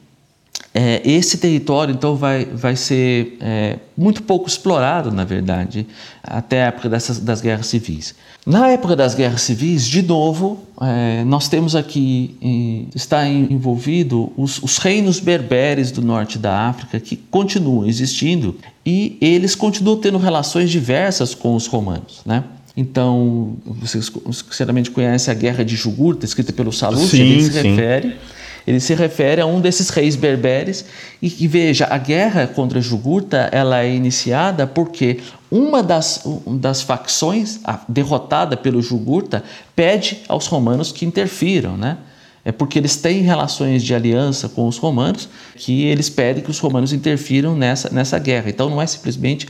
é, esse território, então, vai, vai ser é, muito pouco explorado, na verdade, até a época dessas, das guerras civis. Na época das guerras civis, de novo, é, nós temos aqui, está envolvido os, os, reinos berberes do norte da África, que continuam existindo e eles continuam tendo relações diversas com os romanos, né? Então, vocês sinceramente conhecem a Guerra de Jugurta, escrita pelo Sallusti, ele se sim. refere ele se refere a um desses reis berberes e, veja, a guerra contra Jugurta ela é iniciada porque uma das, das facções derrotada pelo Jugurta pede aos romanos que interfiram, né? É porque eles têm relações de aliança com os romanos que eles pedem que os romanos interfiram nessa, nessa guerra. Então não é simplesmente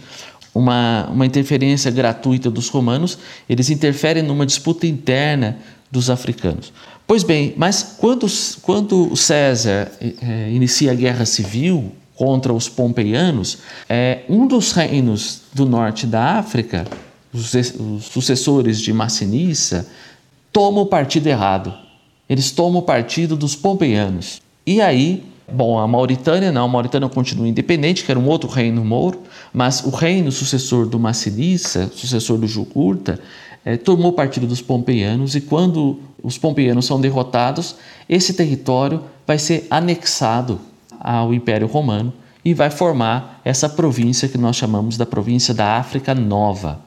uma, uma interferência gratuita dos romanos, eles interferem numa disputa interna dos africanos. Pois bem, mas quando, quando César é, inicia a guerra civil contra os pompeianos, é, um dos reinos do norte da África, os, os sucessores de Massinissa, toma o partido errado. Eles tomam o partido dos pompeianos. E aí, bom, a Mauritânia não, a Mauritânia continua independente, que era um outro reino mouro, mas o reino sucessor do Massinissa, sucessor do Jugurta, é, tomou partido dos pompeianos e quando os pompeianos são derrotados, esse território vai ser anexado ao Império Romano e vai formar essa província que nós chamamos da província da África Nova.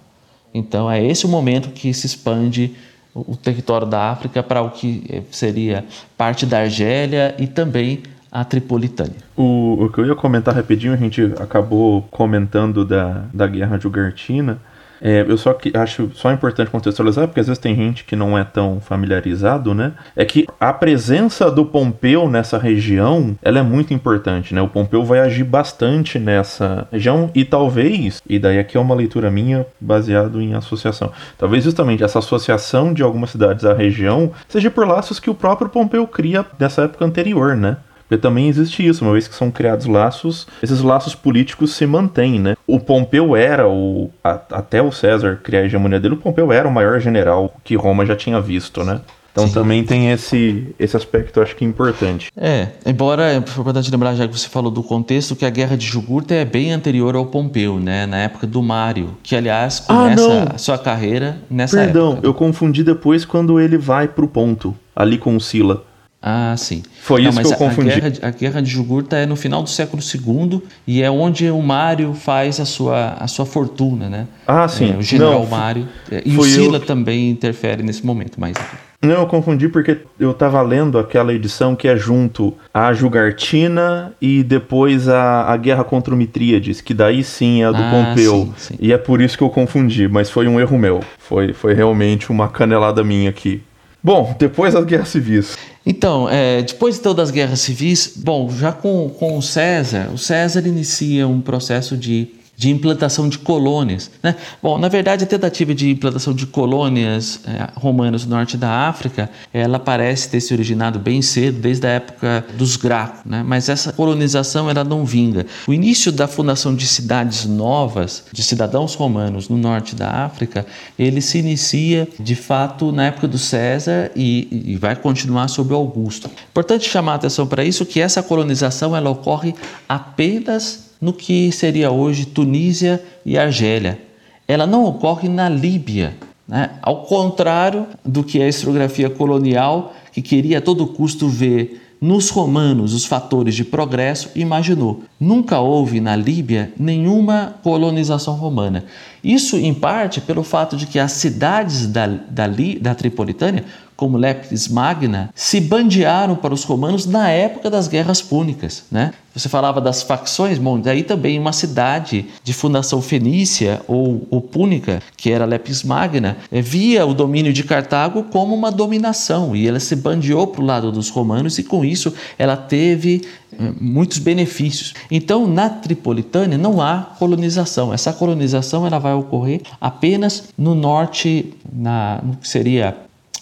Então é esse o momento que se expande o território da África para o que eh, seria parte da Argélia e também a Tripolitânia. O, o que eu ia comentar rapidinho, a gente acabou comentando da, da Guerra de Ugartina, é, eu só que acho só importante contextualizar, porque às vezes tem gente que não é tão familiarizado, né? É que a presença do Pompeu nessa região, ela é muito importante, né? O Pompeu vai agir bastante nessa região e talvez, e daí aqui é uma leitura minha baseado em associação. Talvez justamente essa associação de algumas cidades à região seja por laços que o próprio Pompeu cria nessa época anterior, né? Porque também existe isso, uma vez que são criados laços, esses laços políticos se mantêm, né? O Pompeu era, o, a, até o César criar a hegemonia dele, o Pompeu era o maior general que Roma já tinha visto, né? Então Sim. também tem esse, esse aspecto, acho que importante. É, embora, é importante lembrar, já que você falou do contexto, que a Guerra de Jugurta é bem anterior ao Pompeu, né? Na época do Mário, que aliás ah, começa ah, a sua carreira nessa Perdão, época. Perdão, eu confundi depois quando ele vai pro ponto, ali com o Sila. Ah, sim. Foi Não, isso que eu confundi. A guerra, a guerra de Jugurta é no final do século II e é onde o Mário faz a sua, a sua fortuna, né? Ah, sim. É, o general Não, Mário. É, e o Sila eu... também interfere nesse momento, mas... Não, eu confundi porque eu estava lendo aquela edição que é junto a Jugartina e depois a, a Guerra contra o Mitríades, que daí sim é a do ah, Pompeu. Sim, sim. E é por isso que eu confundi, mas foi um erro meu. Foi, foi realmente uma canelada minha aqui. Bom, depois das guerras civis. Então, é, depois então das guerras civis, bom, já com, com o César, o César inicia um processo de de implantação de colônias. Né? Bom, na verdade, a tentativa de implantação de colônias é, romanas no norte da África, ela parece ter se originado bem cedo, desde a época dos Gracos, né? mas essa colonização ela não vinga. O início da fundação de cidades novas, de cidadãos romanos no norte da África, ele se inicia de fato na época do César e, e vai continuar sob Augusto. Importante chamar a atenção para isso que essa colonização ela ocorre apenas no que seria hoje Tunísia e Argélia. Ela não ocorre na Líbia, né? ao contrário do que a historiografia colonial, que queria a todo custo ver nos romanos os fatores de progresso, imaginou. Nunca houve na Líbia nenhuma colonização romana. Isso, em parte, pelo fato de que as cidades da, da, da Tripolitânia como Leptis Magna, se bandearam para os romanos na época das guerras púnicas. Né? Você falava das facções, bom, daí também uma cidade de fundação fenícia ou, ou púnica, que era Leptis Magna, eh, via o domínio de Cartago como uma dominação e ela se bandeou para o lado dos romanos e com isso ela teve eh, muitos benefícios. Então, na Tripolitânia não há colonização. Essa colonização ela vai ocorrer apenas no norte, na, no que seria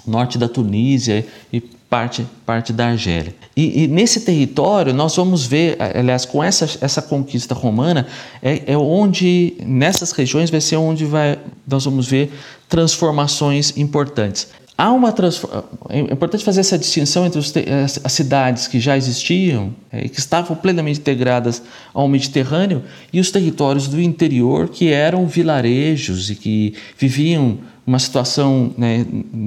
norte da Tunísia e parte, parte da Argélia. E, e, nesse território nós vamos ver, aliás, com essa, essa conquista romana, é, é onde, nessas regiões, vai ser onde vai, nós vamos ver transformações importantes. Há uma é importante fazer essa distinção entre as, cidades que já existiam e é, que estavam plenamente integradas ao Mediterrâneo e os territórios do interior que eram vilarejos e que viviam uma situação né,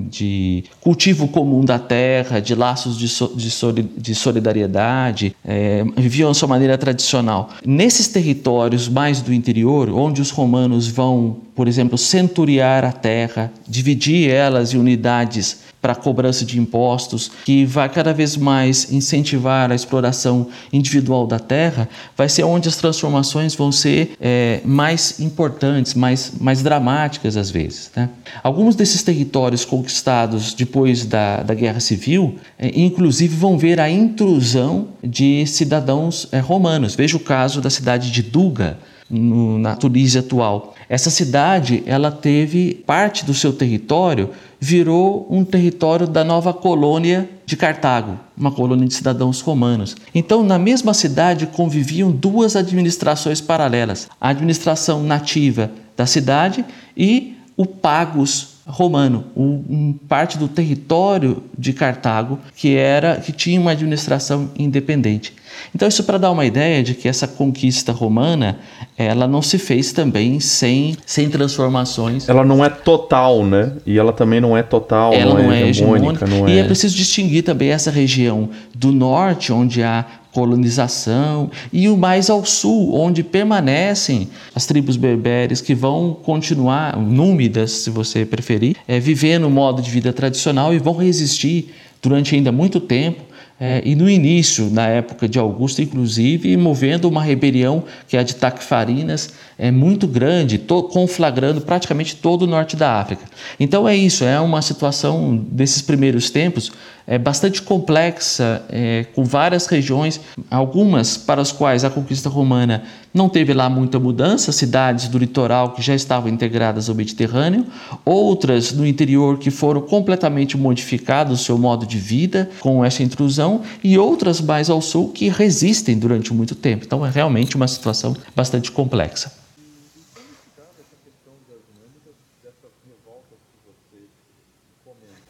de cultivo comum da terra, de laços de, so, de, de solidariedade, é, viviam a sua maneira tradicional. Nesses territórios mais do interior, onde os romanos vão, por exemplo, centuriar a terra, dividir elas em unidades para cobrança de impostos, que vai cada vez mais incentivar a exploração individual da terra, vai ser onde as transformações vão ser é, mais importantes, mais, mais dramáticas às vezes. Né? Alguns desses territórios conquistados depois da, da Guerra Civil, é, inclusive, vão ver a intrusão de cidadãos é, romanos. Veja o caso da cidade de Duga, no, na Tunísia atual. Essa cidade, ela teve parte do seu território virou um território da nova colônia de Cartago, uma colônia de cidadãos romanos. Então, na mesma cidade conviviam duas administrações paralelas: a administração nativa da cidade e o Pagus romano, um, parte do território de Cartago que era que tinha uma administração independente. Então isso para dar uma ideia de que essa conquista romana, ela não se fez também sem, sem transformações. Ela não é total, né? E ela também não é total, ela não, não é, é hegemônica. Não e é... é preciso distinguir também essa região do norte, onde há colonização, e o mais ao sul, onde permanecem as tribos berberes que vão continuar, númidas, se você preferir, é, vivendo o modo de vida tradicional e vão resistir durante ainda muito tempo é, e no início, na época de Augusto, inclusive, movendo uma rebelião que é a de Tacfarinas, é muito grande, conflagrando praticamente todo o norte da África. Então é isso, é uma situação desses primeiros tempos é bastante complexa, é, com várias regiões, algumas para as quais a conquista romana não teve lá muita mudança, cidades do litoral que já estavam integradas ao Mediterrâneo, outras no interior que foram completamente modificados o seu modo de vida com essa intrusão, e outras mais ao sul que resistem durante muito tempo. Então é realmente uma situação bastante complexa.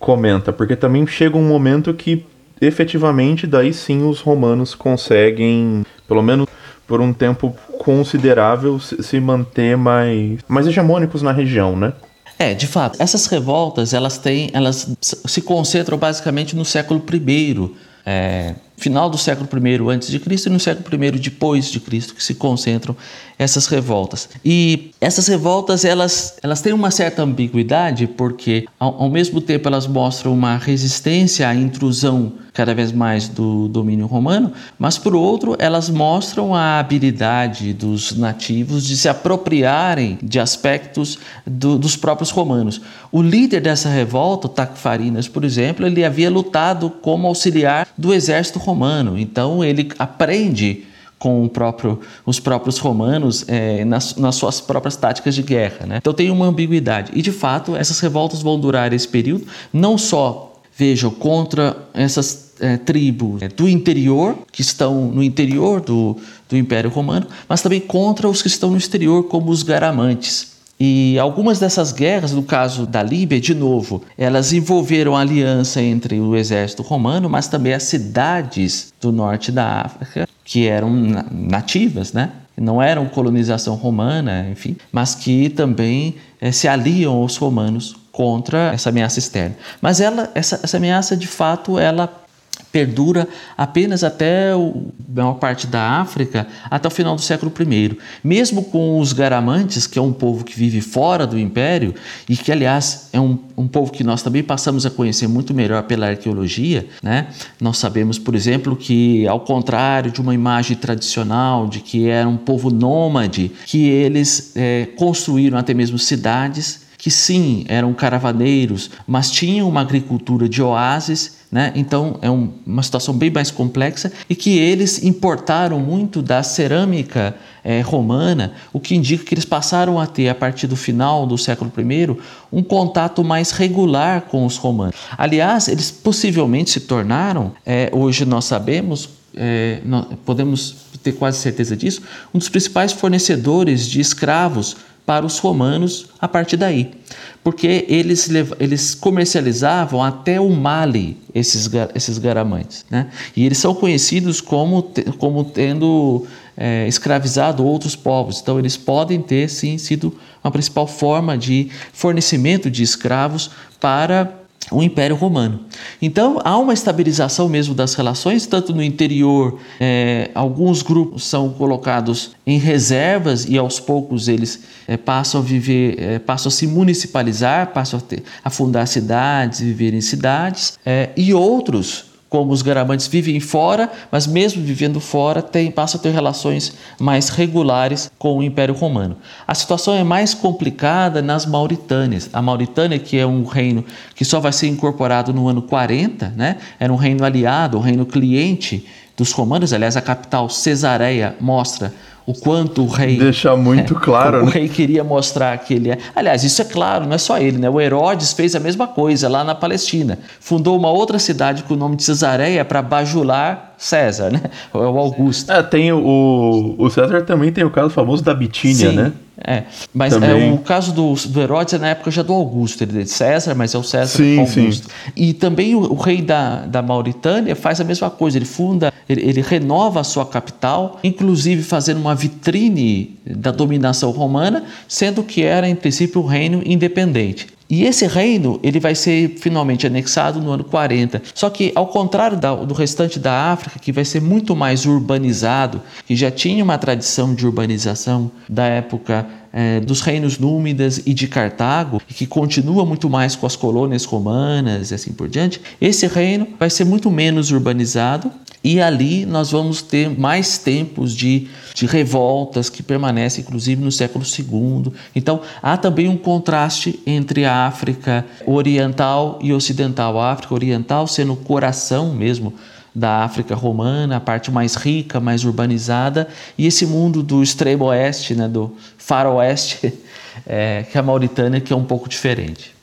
Comenta, porque também chega um momento que efetivamente daí sim os romanos conseguem, pelo menos por um tempo considerável, se manter mais, mais hegemônicos na região, né? É, de fato, essas revoltas elas têm, elas se concentram basicamente no século I, é, final do século I antes de Cristo e no século I depois de Cristo que se concentram essas revoltas. E essas revoltas elas, elas têm uma certa ambiguidade porque ao, ao mesmo tempo elas mostram uma resistência à intrusão cada vez mais do domínio romano, mas por outro elas mostram a habilidade dos nativos de se apropriarem de aspectos do, dos próprios romanos. O líder dessa revolta, Tacfarinas, por exemplo, ele havia lutado como auxiliar do exército romano, então ele aprende com próprio, os próprios romanos é, nas, nas, suas próprias táticas de guerra. Né? Então tem uma ambiguidade. E de fato, essas revoltas vão durar esse período, não só, vejam, contra essas é, tribos é, do interior, que estão no interior do, do Império Romano, mas também contra os que estão no exterior, como os garamantes. E algumas dessas guerras, no caso da Líbia, de novo, elas envolveram a aliança entre o exército romano, mas também as cidades do norte da África, que eram nativas, né? Não eram colonização romana, enfim, mas que também é, se aliam aos romanos contra essa ameaça externa. Mas ela, essa, essa ameaça, de fato, ela perdura apenas até a maior parte da África, até o final do século I. Mesmo com os garamantes, que é um povo que vive fora do império e que, aliás, é um, um povo que nós também passamos a conhecer muito melhor pela arqueologia, né? nós sabemos, por exemplo, que, ao contrário de uma imagem tradicional de que era um povo nômade, que eles é, construíram até mesmo cidades que sim, eram caravaneiros, mas tinham uma agricultura de oásis né? Então é um, uma situação bem mais complexa e que eles importaram muito da cerâmica é, romana, o que indica que eles passaram a ter, a partir do final do século I, um contato mais regular com os romanos. Aliás, eles possivelmente se tornaram, é, hoje nós sabemos, é, nós podemos ter quase certeza disso, um dos principais fornecedores de escravos para os romanos a partir daí. Porque eles, eles comercializavam até o Mali, esses, esses garamantes. Né? E eles são conhecidos como, como tendo é, escravizado outros povos. Então, eles podem ter, sim, sido uma principal forma de fornecimento de escravos para o Império Romano. Então há uma estabilização mesmo das relações, tanto no interior, é, alguns grupos são colocados em reservas e aos poucos eles é, passam a viver, é, passam a se municipalizar, passam a, ter, a fundar cidades, viver em cidades, é, e outros como os garamantes vivem fora, mas mesmo vivendo fora, tem, passam a ter relações mais regulares com o Império Romano. A situação é mais complicada nas Mauritânias. A Mauritânia, que é um reino que só vai ser incorporado no ano 40, né? era um reino aliado, um reino cliente dos romanos. Aliás, a capital Cesareia mostra o quanto o rei. Deixa muito é, claro. O, né? rei queria mostrar que ele é. Aliás, isso é claro, não é só ele, né? O Herodes fez a mesma coisa lá na Palestina. Fundou uma outra cidade com o nome de Cesareia para bajular César, né? O Augusto. É, tem o, o César também tem o caso famoso da Bitínia, Sim. né? É, mas é, o caso do, do Herodes é na época já do Augusto, ele é de César, mas é o César sim, Augusto. Sim. E também o, o, rei da, da Mauritânia faz a mesma coisa, ele funda, ele, ele, renova a sua capital, inclusive fazendo uma vitrine da dominação romana, sendo que era em princípio um reino independente. E esse reino ele vai ser finalmente anexado no ano 40. Só que, ao contrário da, do restante da África, que vai ser muito mais urbanizado, que já tinha uma tradição de urbanização da época é, dos reinos númidas e de Cartago, que continua muito mais com as colônias romanas e assim por diante, esse reino vai ser muito menos urbanizado e ali nós vamos ter mais tempos de, de revoltas que permanecem, inclusive, no século II. Então, há também um contraste entre a África oriental e ocidental. A África oriental sendo o coração mesmo da África romana, a parte mais rica, mais urbanizada, e esse mundo do extremo oeste, né, do faroeste, é, que é a Mauritânia, que é um pouco diferente.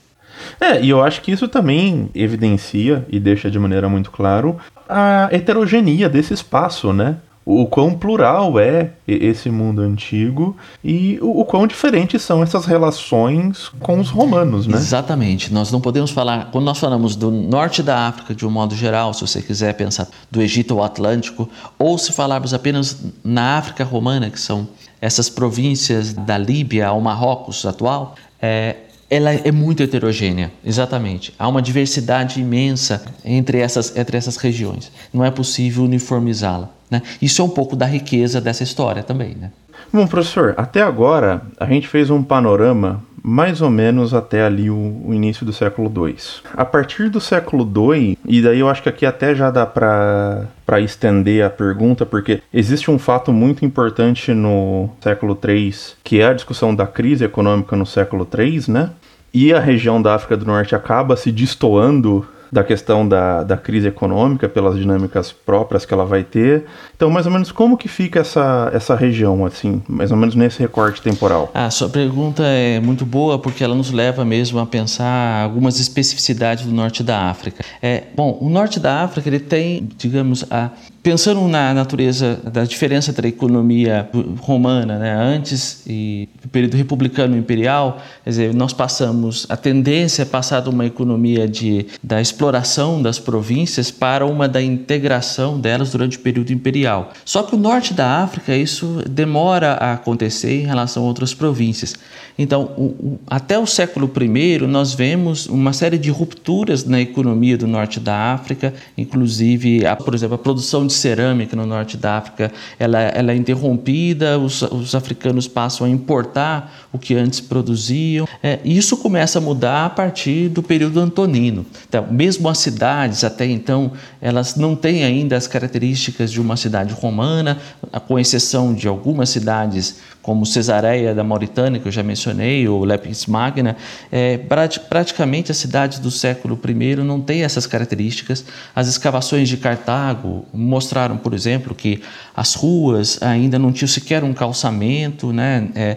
É, e eu acho que isso também evidencia e deixa de maneira muito claro a heterogeneia desse espaço, né? O quão plural é esse mundo antigo e o, quão diferentes são essas relações com os romanos, né? Exatamente. Nós não podemos falar, quando nós falamos do norte da África de um modo geral, se você quiser pensar do Egito ao Atlântico, ou se falarmos apenas na África romana, que são essas províncias da Líbia ao Marrocos atual, é, ela é muito heterogênea, exatamente. Há uma diversidade imensa entre essas, entre essas regiões. Não é possível uniformizá-la. Né? Isso é um pouco da riqueza dessa história também. Né? Bom, professor, até agora a gente fez um panorama mais ou menos até ali o, o, início do século II. A partir do século II, e daí eu acho que aqui até já dá para estender a pergunta, porque existe um fato muito importante no século III, que é a discussão da crise econômica no século III, né? e a região da África do Norte acaba se destoando da questão da, da crise econômica, pelas dinâmicas próprias que ela vai ter. Então, mais ou menos, como que fica essa, essa região, assim, mais ou menos nesse recorte temporal? A sua pergunta é muito boa, porque ela nos leva mesmo a pensar algumas especificidades do norte da África. É, bom, o norte da África, ele tem, digamos, a Pensando na natureza da diferença entre a economia romana, né, antes e do período republicano imperial, quer dizer, nós passamos a tendência é passar de uma economia de, da exploração das províncias para uma da integração delas durante o período imperial. Só que o norte da África isso demora a acontecer em relação a outras províncias. Então, o, o, até o século I nós vemos uma série de rupturas na economia do norte da África, inclusive, a, por exemplo, a produção de cerâmica no norte da África ela, ela é interrompida, os, os africanos passam a importar o que antes produziam. É, isso começa a mudar a partir do período antonino. Então, mesmo as cidades, até então, elas não têm ainda as características de uma cidade romana, com exceção de algumas cidades como Cesareia da Mauritânia, que eu já mencionei, ou Leptis Magna, é, praticamente as cidades do século I não têm essas características. As escavações de Cartago mostraram, por exemplo, que as ruas ainda não tinham sequer um calçamento, né? É,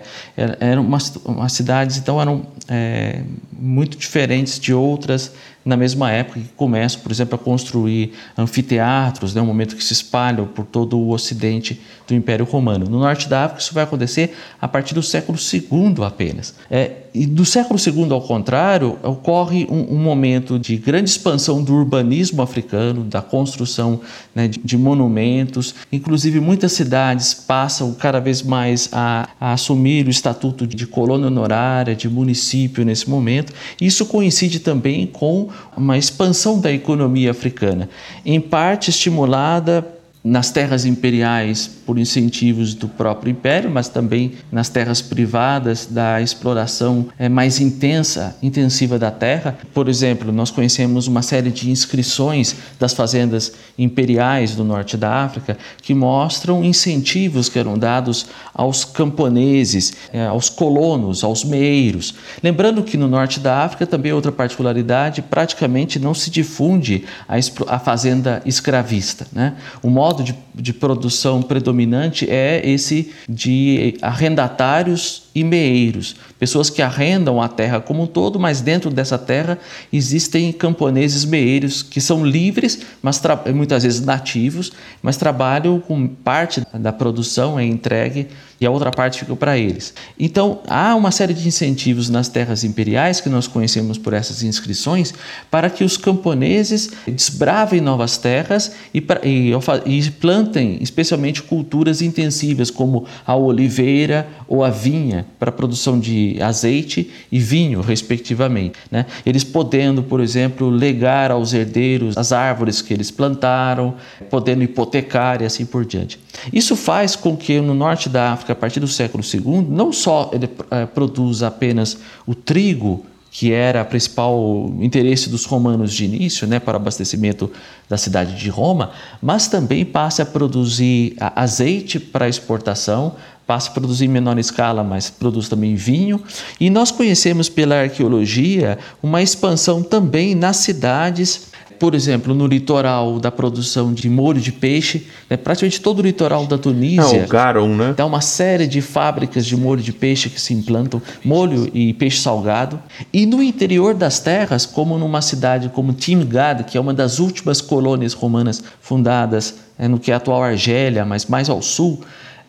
eram umas, umas cidades, então eram é, muito diferentes de outras na mesma época que começam, por exemplo, a construir anfiteatros, né, um momento que se espalham por todo o ocidente do Império Romano. No norte da África, isso vai acontecer a partir do século II apenas. É, e do século II, ao contrário, ocorre um, um, momento de grande expansão do urbanismo africano, da construção né, de, de, monumentos. Inclusive, muitas cidades passam cada vez mais a, a assumir o estatuto de colônia honorária, de município nesse momento. Isso coincide também com uma expansão da economia africana, em parte estimulada nas terras imperiais por incentivos do próprio império, mas também nas terras privadas da exploração é, mais intensa, intensiva da terra. Por exemplo, nós conhecemos uma série de inscrições das fazendas imperiais do norte da África que mostram incentivos que eram dados aos camponeses, é, aos colonos, aos meeiros. Lembrando que no norte da África também outra particularidade, praticamente não se difunde a, a fazenda escravista. Né? O modo modo de, de produção predominante é esse de arrendatários e meeiros, pessoas que arrendam a terra como um todo, mas dentro dessa terra existem camponeses meeiros que são livres, mas muitas vezes nativos, mas trabalham com parte da produção é entregue e a outra parte fica para eles. Então, há uma série de incentivos nas terras imperiais, que nós conhecemos por essas inscrições, para que os camponeses desbravem novas terras e, e, e plantem especialmente culturas intensivas, como a oliveira ou a vinha, para a produção de azeite e vinho, respectivamente. Né? Eles podendo, por exemplo, legar aos herdeiros as árvores que eles plantaram, podendo hipotecar e assim por diante. Isso faz com que no norte da África, a partir do século II, não só ele é, produza apenas o trigo, que era o principal interesse dos romanos de início, né, para abastecimento da cidade de Roma, mas também passa a produzir azeite para exportação, passa a produzir em menor escala, mas produz também vinho. E nós conhecemos pela arqueologia uma expansão também nas cidades por exemplo, no litoral da produção de molho de peixe, né, praticamente todo o litoral da Tunísia. É, o garum, né? Dá uma série de fábricas de molho de peixe que se implantam, molho e peixe salgado. E no interior das terras, como numa cidade como Timgad, que é uma das últimas colônias romanas fundadas é, no que é a atual Argélia, mas mais ao sul,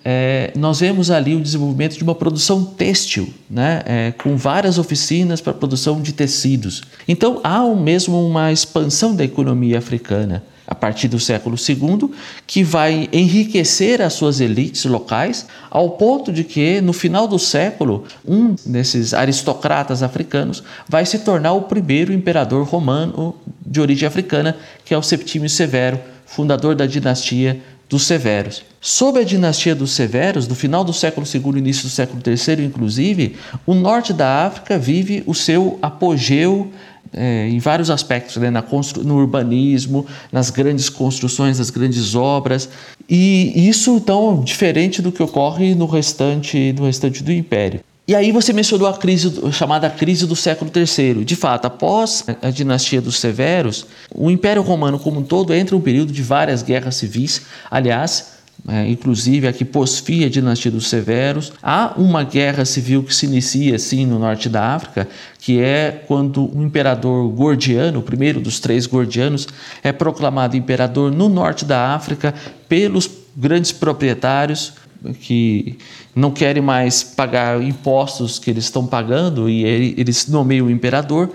é, nós vemos ali o desenvolvimento de uma produção têxtil, né, é, com várias oficinas para produção de tecidos. Então há mesmo uma expansão da economia africana a partir do século II, que vai enriquecer as suas elites locais, ao ponto de que, no final do século, um desses aristocratas africanos vai se tornar o primeiro imperador romano de origem africana, que é o Septímio Severo, fundador da dinastia dos Severos. Sob a dinastia dos Severos, do final do século II início do século III, inclusive, o norte da África vive o seu apogeu é, em vários aspectos, né? No urbanismo, nas grandes construções, nas grandes obras. E isso, então, diferente do que ocorre no restante, no restante do Império. E aí você mencionou a crise, a chamada crise do século III. De fato, após a dinastia dos Severos, o Império Romano como um todo entra um período de várias guerras civis. Aliás, é, inclusive aqui posfia a dinastia dos Severos. Há uma guerra civil que se inicia assim no norte da África, que é quando o imperador Gordiano, o primeiro dos três Gordianos, é proclamado imperador no norte da África pelos grandes proprietários que não querem mais pagar impostos que eles estão pagando e eles nomeiam o imperador.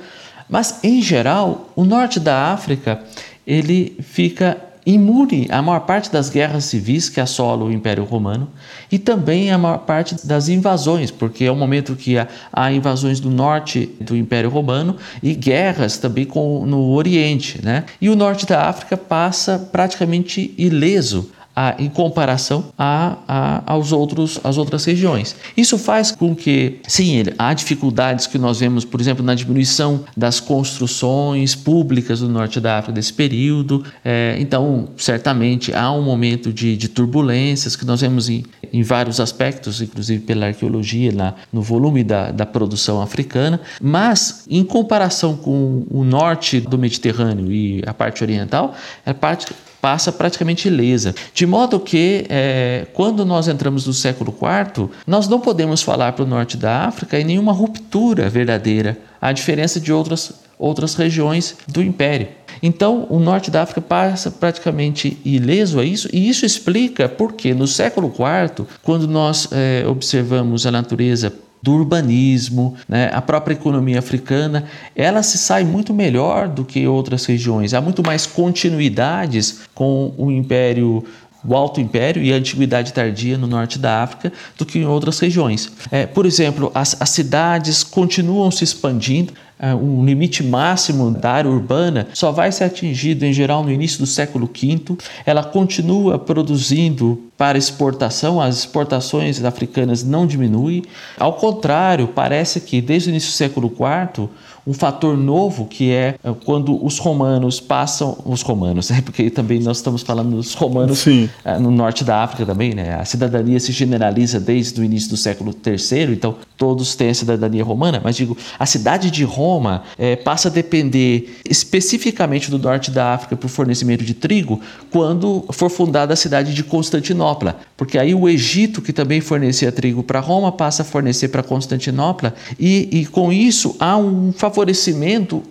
Mas, em geral, o norte da África ele fica imune à maior parte das guerras civis que assolam o Império Romano e também à maior parte das invasões, porque é o momento que há, há invasões do norte do Império Romano e guerras também com, no Oriente. Né? E o norte da África passa praticamente ileso a, em comparação a, a, aos outros, às outras regiões. Isso faz com que, sim, há dificuldades que nós vemos, por exemplo, na diminuição das construções públicas do norte da África desse período. É, então, certamente há um momento de, de turbulências que nós vemos em, em vários aspectos, inclusive pela arqueologia, na, no volume da, da produção africana, mas em comparação com o norte do Mediterrâneo e a parte oriental, é parte passa praticamente ilesa. De modo que, é, quando nós entramos no século IV, nós não podemos falar para o norte da África em nenhuma ruptura verdadeira, à diferença de outras, outras regiões do Império. Então, o norte da África passa praticamente ileso a isso, e isso explica porque no século IV, quando nós é, observamos a natureza do urbanismo, né? a própria economia africana, ela se sai muito melhor do que outras regiões. Há muito mais continuidades com o Império o Alto Império e a Antiguidade Tardia no norte da África do que em outras regiões. É, por exemplo, as, as cidades continuam se expandindo, é, um limite máximo da área urbana só vai ser atingido em geral no início do século V. Ela continua produzindo para exportação, as exportações africanas não diminuem. Ao contrário, parece que desde o início do século IV um fator novo que é, é quando os romanos passam, os romanos, né? porque também nós estamos falando dos romanos. É, no norte da África também, né? A cidadania se generaliza desde o início do século III, então todos têm a cidadania romana, mas digo, a cidade de Roma é, passa a depender especificamente do norte da África para o fornecimento de trigo quando for fundada a cidade de Constantinopla, porque aí o Egito, que também fornecia trigo para Roma, passa a fornecer para Constantinopla e, e com isso há um favorecimento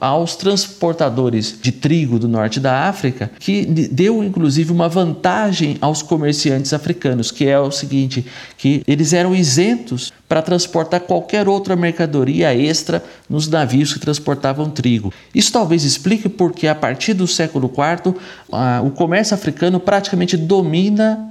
aos transportadores de trigo do norte da África, que deu inclusive uma vantagem aos comerciantes africanos, que é o seguinte, que eles eram isentos para transportar qualquer outra mercadoria extra nos navios que transportavam trigo. Isso talvez explique porque a partir do século IV o comércio africano praticamente domina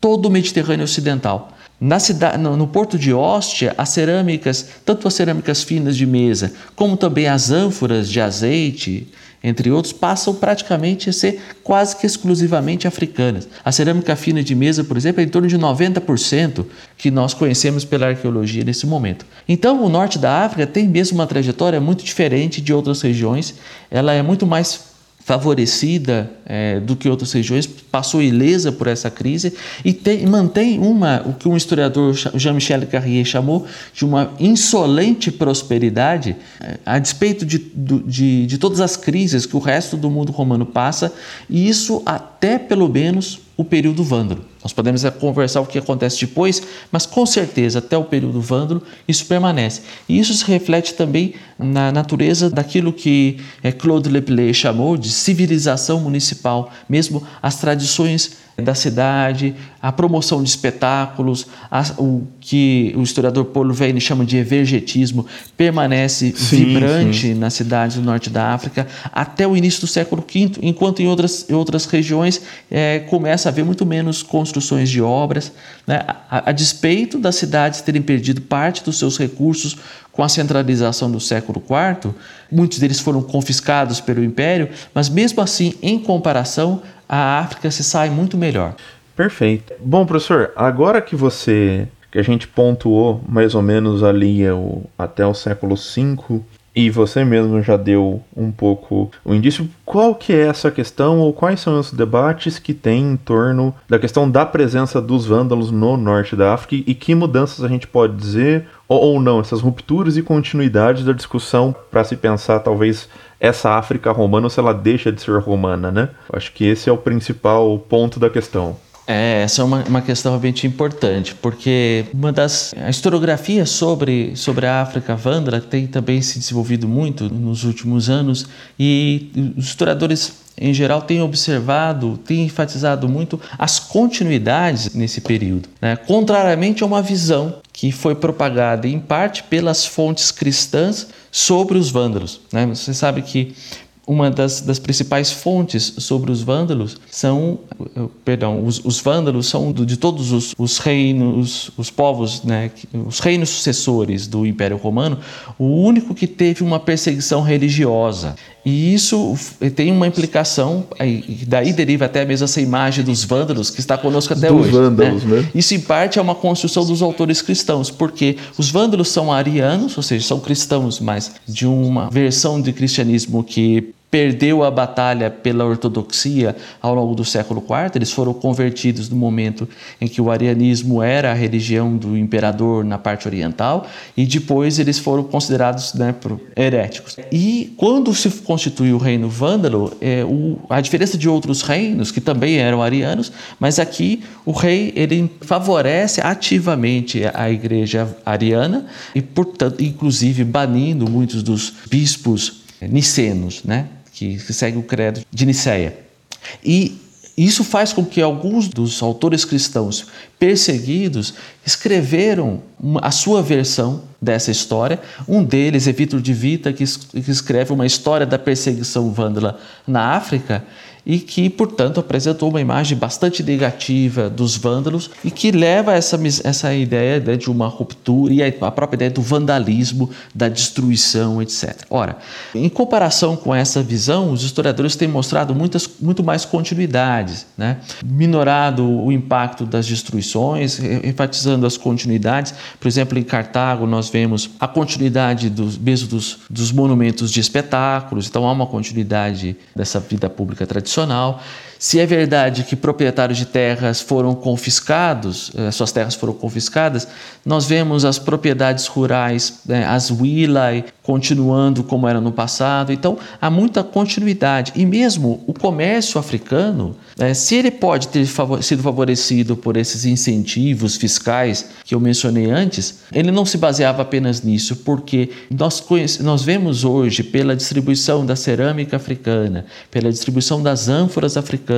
todo o Mediterrâneo Ocidental. Cidade, no, no, porto de Ostia, as cerâmicas, tanto as cerâmicas finas de mesa, como também as ânforas de azeite, entre outros, passam praticamente a ser quase que exclusivamente africanas. A cerâmica fina de mesa, por exemplo, é em torno de 90% que nós conhecemos pela arqueologia nesse momento. Então, o norte da África tem mesmo uma trajetória muito diferente de outras regiões. Ela é muito mais favorecida é, do que outras regiões, passou ilesa por essa crise e tem, mantém uma, o que um historiador, Jean-Michel Carrier, chamou de uma insolente prosperidade, é, a despeito de, de, de todas as crises que o resto do mundo romano passa, e isso até pelo menos o período vândalo. Nós podemos conversar o que acontece depois, mas com certeza até o período vândalo isso permanece. E isso se reflete também na natureza daquilo que é, Claude Lepelé chamou de civilização municipal, mesmo as tradições da cidade, a promoção de espetáculos, a, o que o historiador Paulo Veyne chama de evergetismo, permanece sim, vibrante sim. nas cidades do norte da África até o início do século V, enquanto em outras, em outras regiões é, começa a haver muito menos construções de obras, né? a, a despeito das cidades terem perdido parte dos seus recursos com a centralização do século IV, muitos deles foram confiscados pelo Império, mas mesmo assim, em comparação, a África se sai muito melhor. Perfeito. Bom, professor, agora que você que a gente pontuou mais ou menos ali o, até o século V E você mesmo já deu um pouco o indício. Qual que é essa questão ou quais são os debates que tem em torno da questão da presença dos vândalos no norte da África e que mudanças a gente pode dizer ou, ou não, essas rupturas e continuidades da discussão para se pensar talvez essa África romana ou se ela deixa de ser romana, né? Acho que esse é o principal ponto da questão. É, essa é uma, uma questão realmente importante, porque uma das a historiografia sobre, sobre a África Vandra tem também se desenvolvido muito nos últimos anos e os historiadores em geral têm observado, têm enfatizado muito as continuidades nesse período, né? contrariamente a uma visão que foi propagada em parte pelas fontes cristãs sobre os vândalos. Né? Você sabe que uma das, das, principais fontes sobre os vândalos são, perdão, os, os vândalos são de todos os, os reinos, os povos, né, os reinos sucessores do Império Romano, o único que teve uma perseguição religiosa. E isso tem uma implicação, daí deriva até mesmo essa imagem dos vândalos que está conosco até dos hoje. Vândalos, né? né? Isso em parte é uma construção dos autores cristãos, porque os vândalos são arianos, ou seja, são cristãos, mas de uma versão de cristianismo que perdeu a batalha pela ortodoxia ao longo do século IV. Eles foram convertidos no momento em que o arianismo era a religião do imperador na parte oriental e depois eles foram considerados né, heréticos. E quando se constituiu o reino vândalo, é, o, a diferença de outros reinos que também eram arianos, mas aqui o rei ele favorece ativamente a igreja ariana e portanto, inclusive banindo muitos dos bispos nicenos, né? Que, segue o credo de Nicéia. E isso faz com que alguns dos autores cristãos perseguidos escreveram a sua versão dessa história. Um deles é Vitor de Vita, que, que escreve uma história da perseguição vândala na África e que, portanto, apresentou uma imagem bastante negativa dos vândalos e que leva essa, essa ideia né, de uma ruptura e a própria ideia do vandalismo, da destruição, etc. Ora, em comparação com essa visão, os historiadores têm mostrado muitas, muito mais continuidades, né? minorado o impacto das destruições, enfatizando as continuidades. Por exemplo, em Cartago, nós vemos a continuidade dos, mesmo dos, dos monumentos de espetáculos, então há uma continuidade dessa vida pública tradicional tradicional. Se é verdade que proprietários de terras foram confiscados, eh, suas terras foram confiscadas, nós vemos as propriedades rurais, né, as wilai, continuando como era no passado. Então, há muita continuidade. E mesmo o comércio africano, né, se ele pode ter sido favorecido por esses incentivos fiscais que eu mencionei antes, ele não se baseava apenas nisso, porque nós, nós vemos hoje, pela distribuição da cerâmica africana, pela distribuição das ânforas africanas,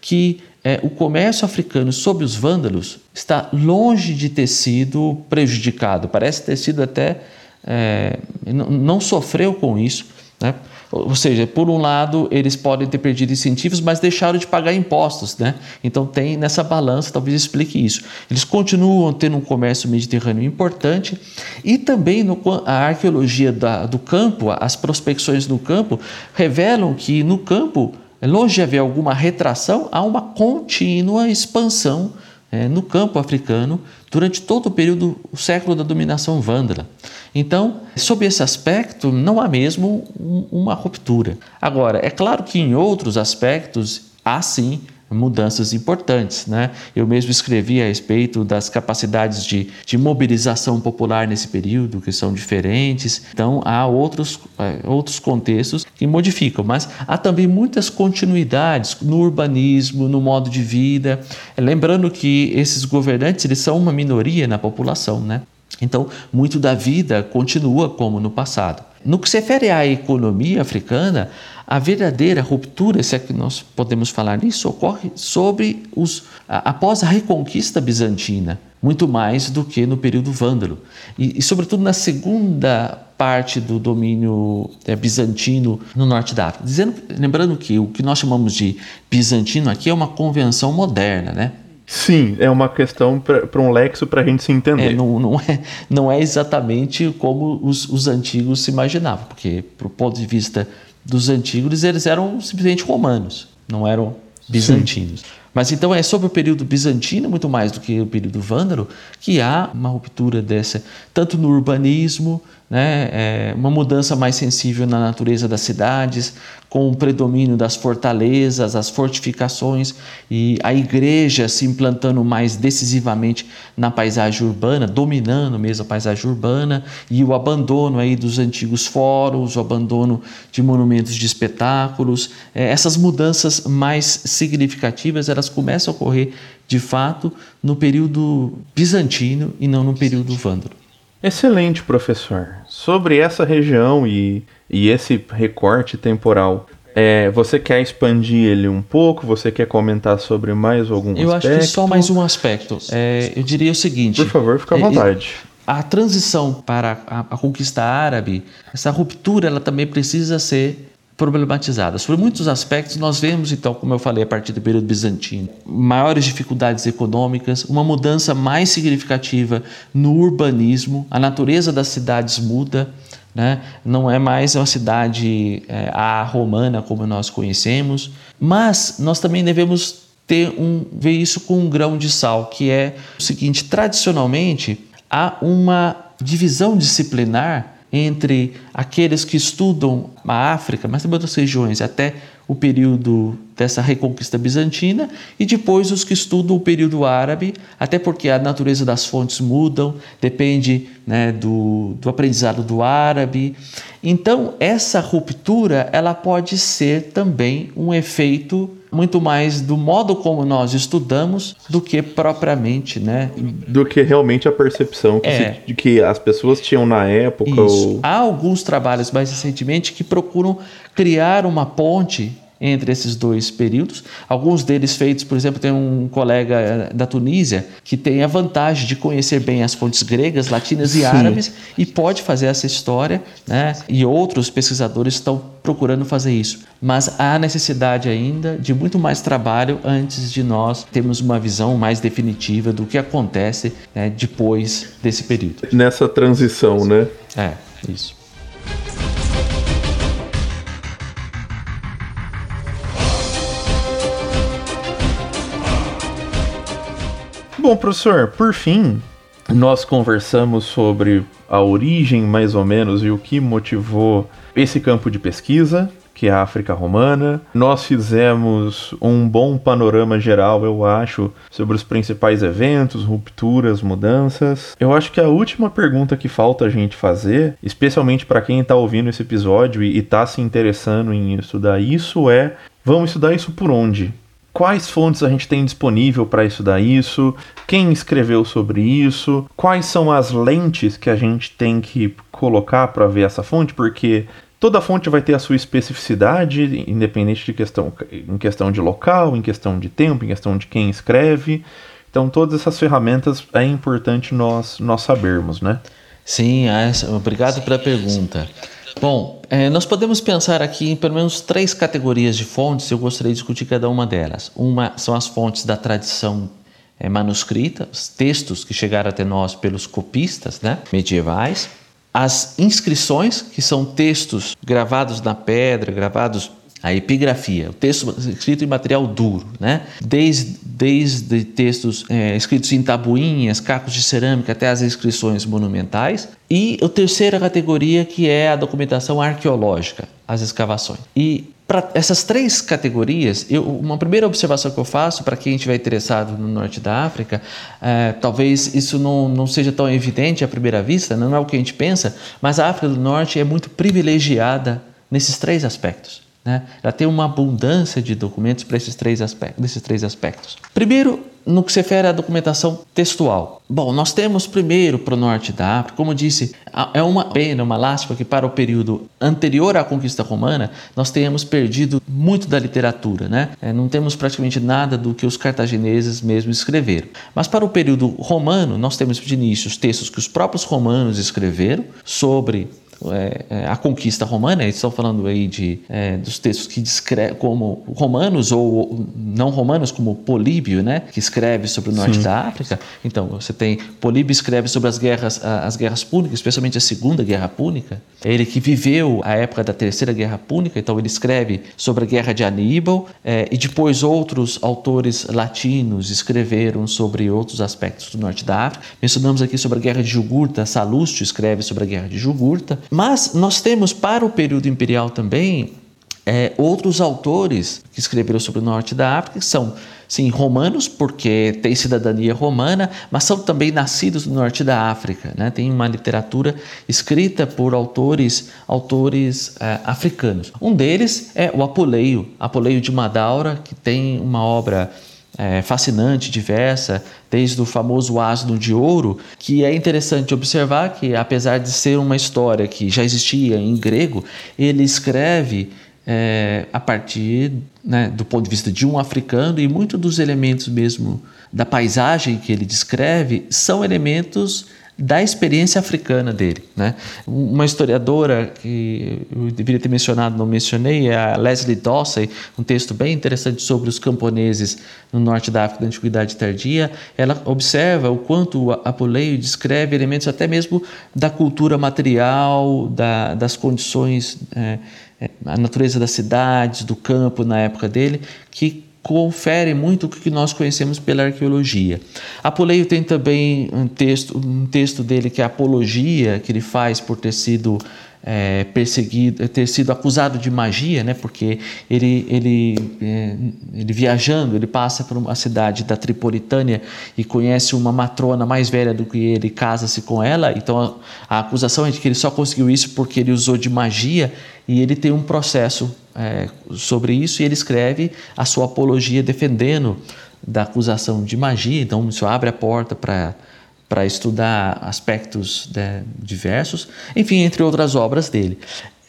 que é, o comércio africano sob os vândalos está longe de ter sido prejudicado, parece ter sido até. É, não, não sofreu com isso. Né? Ou seja, por um lado, eles podem ter perdido incentivos, mas deixaram de pagar impostos. Né? Então, tem nessa balança, talvez explique isso. Eles continuam tendo um comércio mediterrâneo importante e também no, a arqueologia da, do campo, as prospecções no campo, revelam que no campo longe de haver alguma retração, há uma contínua expansão é, no campo africano durante todo o período, o século da dominação vândala. Então, sob esse aspecto, não há mesmo uma ruptura. Agora, é claro que em outros aspectos há sim mudanças importantes. Né? Eu mesmo escrevi a respeito das capacidades de, de mobilização popular nesse período, que são diferentes. Então, há outros, é, outros contextos que modificam, mas há também muitas continuidades no urbanismo, no modo de vida. Lembrando que esses governantes eles são uma minoria na população. Né? Então, muito da vida continua como no passado. No que se refere à economia africana, a verdadeira ruptura, se é que nós podemos falar nisso, ocorre sobre os após a reconquista bizantina, muito mais do que no período vândalo. E, e sobretudo na segunda parte do domínio é, bizantino no norte da África. Dizendo, lembrando que o que nós chamamos de bizantino aqui é uma convenção moderna, né? Sim, é uma questão para um lexo para a gente se entender. É, não, não, é, não é exatamente como os, os antigos se imaginavam, porque, do ponto de vista dos antigos, eles eram simplesmente romanos, não eram bizantinos. Sim. Mas então é sobre o período bizantino, muito mais do que o período vândalo, que há uma ruptura dessa, tanto no urbanismo, né, é uma mudança mais sensível na natureza das cidades, com o predomínio das fortalezas, as fortificações e a igreja se implantando mais decisivamente na paisagem urbana, dominando mesmo a paisagem urbana e o abandono aí dos antigos fóruns, o abandono de monumentos de espetáculos, é, essas mudanças mais significativas elas começam a ocorrer de fato no período bizantino e não no período vândalo. Excelente, professor. Sobre essa região e, e esse recorte temporal, é, você quer expandir ele um pouco? Você quer comentar sobre mais algum eu aspecto? Eu acho que só mais um aspecto. É, eu diria o seguinte: por favor, fique à é, vontade. a transição para a, a conquista árabe, essa ruptura, ela também precisa ser problematizadas. Por muitos aspectos, nós vemos, então, como eu falei, a partir do período bizantino, maiores dificuldades econômicas, uma mudança mais significativa no urbanismo, a natureza das cidades muda. Né? Não é mais uma cidade é, a romana como nós conhecemos, mas nós também devemos ter um, ver isso com um grão de sal, que é o seguinte: tradicionalmente há uma divisão disciplinar entre aqueles que estudam a África, mas também outras regiões, até o período dessa reconquista bizantina, e depois os que estudam o período árabe, até porque a natureza das fontes mudam, depende né, do, do aprendizado do árabe. Então, essa ruptura ela pode ser também um efeito muito mais do modo como nós estudamos do que propriamente, né? Do que realmente a percepção que é. se, de que as pessoas tinham na época. Ou... Há alguns trabalhos mais recentemente que procuram criar uma ponte entre esses dois períodos. Alguns deles feitos, por exemplo, tem um colega eh, da Tunísia que tem a vantagem de conhecer bem as fontes gregas, latinas e Sim. árabes e pode fazer essa história, né? E outros pesquisadores estão procurando fazer isso. Mas há necessidade ainda de muito mais trabalho antes de nós termos uma visão mais definitiva do que acontece né, depois desse período. Nessa transição, né? É, isso. Bom, professor, por fim, nós conversamos sobre a origem, mais ou menos, e o que motivou esse campo de pesquisa, que é a África Romana. Nós fizemos um bom panorama geral, eu acho, sobre os principais eventos, rupturas, mudanças. Eu acho que a última pergunta que falta a gente fazer, especialmente para quem está ouvindo esse episódio e está se interessando em estudar isso, é: vamos estudar isso por onde? Quais fontes a gente tem disponível para estudar isso, quem escreveu sobre isso, quais são as lentes que a gente tem que colocar para ver essa fonte, porque toda fonte vai ter a sua especificidade, independente de questão, em questão de local, em questão de tempo, em questão de quem escreve. Então, todas essas ferramentas é importante nós, nós sabermos, né? Sim, obrigado pela pergunta. Bom, é, nós podemos pensar aqui em pelo menos três categorias de fontes, eu gostaria de discutir cada uma delas. Uma são as fontes da tradição é, manuscrita, os textos que chegaram até nós pelos copistas né, medievais. As inscrições, que são textos gravados na pedra, gravados a epigrafia, o texto escrito em material duro, né? desde, desde textos é, escritos em tabuinhas, cacos de cerâmica até as inscrições monumentais. E a terceira categoria que é a documentação arqueológica, as escavações. E para essas três categorias, eu, uma primeira observação que eu faço para quem estiver interessado no norte da África, é, talvez isso não, não seja tão evidente à primeira vista, não é o que a gente pensa, mas a África do Norte é muito privilegiada nesses três aspectos. Né? Ela tem uma abundância de documentos para esses três aspectos, desses três aspectos. Primeiro, no que se refere à documentação textual. Bom, nós temos primeiro para o norte da África, como disse, é uma pena, uma lástima que para o período anterior à conquista romana nós tenhamos perdido muito da literatura, né? É, não temos praticamente nada do que os cartagineses mesmo escreveram. Mas para o período romano nós temos de início os textos que os próprios romanos escreveram sobre é, é, a conquista romana, eles estão falando aí de, é, dos textos que descrevem como romanos ou não romanos, como Políbio, né, que escreve sobre o norte Sim. da África. Então, você tem Políbio escreve sobre as guerras, as guerras púnicas, especialmente a Segunda Guerra Púnica. Ele que viveu a época da Terceira Guerra Púnica, então ele escreve sobre a Guerra de Aníbal, é, e depois outros autores latinos escreveram sobre outros aspectos do norte da África. Mencionamos aqui sobre a Guerra de Jugurta, Salustio escreve sobre a Guerra de Jugurta. Mas nós temos para o período imperial também é, outros autores que escreveram sobre o norte da África, que são, sim, romanos, porque têm cidadania romana, mas são também nascidos no norte da África. Né? Tem uma literatura escrita por autores, autores é, africanos. Um deles é o Apuleio, Apuleio de Madaura, que tem uma obra é, fascinante, diversa, desde o famoso asno de ouro, que é interessante observar que, apesar de ser uma história que já existia em grego, ele escreve é, a partir né, do ponto de vista de um africano e muitos dos elementos mesmo da paisagem que ele descreve são elementos da experiência africana dele. Né? Uma historiadora que eu deveria ter mencionado, não mencionei, é a Leslie Dossey, um texto bem interessante sobre os camponeses no norte da África da Antiguidade Tardia. Ela observa o quanto Apuleio descreve elementos até mesmo da cultura material, da, das condições, é, é, a natureza das cidades, do campo na época dele, que confere muito o que nós conhecemos pela arqueologia. Apuleio tem também um texto, um texto dele que é apologia, que ele faz por ter sido é, perseguido, ter sido acusado de magia, né? Porque ele, ele, é, ele viajando, ele passa por uma cidade da Tripolitânia e conhece uma matrona mais velha do que ele, casa-se com ela. Então a, a, acusação é de que ele só conseguiu isso porque ele usou de magia e ele tem um processo é, sobre isso e ele escreve a sua apologia defendendo da acusação de magia. Então isso abre a porta para para estudar aspectos né, diversos, enfim, entre outras obras dele.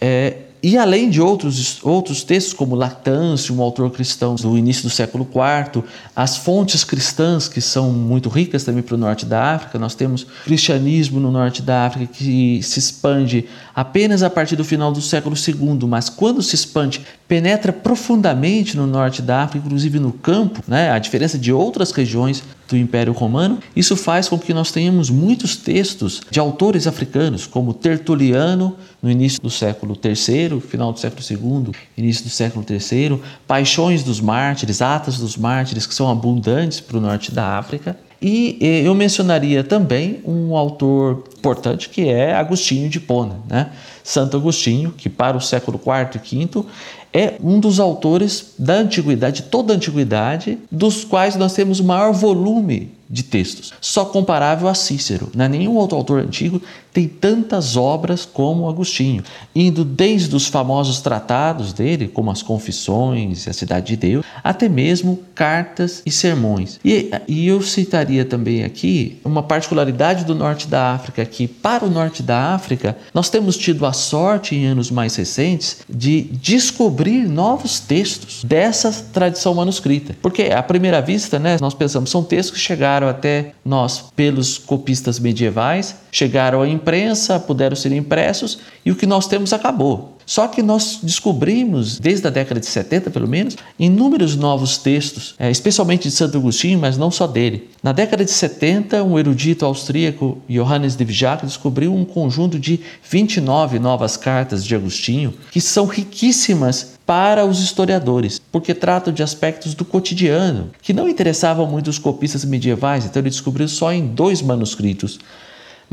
É, e além de outros, outros textos, como Lactâncio, um autor cristão do início do século IV, as fontes cristãs, que são muito ricas também para o norte da África, nós temos cristianismo no norte da África que se expande apenas a partir do final do século II, mas quando se expande, penetra profundamente no norte da África, inclusive no campo, né? a diferença de outras regiões do Império Romano. Isso faz com que nós tenhamos muitos textos de autores africanos, como Tertuliano, no início do século III, final do século II, início do século III, Paixões dos Mártires, Atas dos Mártires, que são abundantes para o norte da África. E eu mencionaria também um autor importante que é Agostinho de Pona, né? Santo Agostinho, que para o século IV e V é um dos autores da antiguidade, toda a antiguidade, dos quais nós temos o maior volume de textos, só comparável a Cícero. Não é nenhum outro autor antigo tem tantas obras como Agostinho, indo desde os famosos tratados dele, como as Confissões e a Cidade de Deus, até mesmo cartas e sermões. E, e eu citaria também aqui uma particularidade do norte da África, que para o norte da África nós temos tido a sorte em anos mais recentes de descobrir novos textos dessa tradição manuscrita. Porque à primeira vista, né, nós pensamos são textos que chegaram até nós pelos copistas medievais, chegaram à imprensa, puderam ser impressos e o que nós temos acabou. Só que nós descobrimos, desde a década de 70 pelo menos, inúmeros novos textos, é, especialmente de Santo Agostinho, mas não só dele. Na década de 70, um erudito austríaco, Johannes de Vijac, descobriu um conjunto de 29 novas cartas de Agostinho, que são riquíssimas para os historiadores, porque tratam de aspectos do cotidiano, que não interessavam muito os copistas medievais, então ele descobriu só em dois manuscritos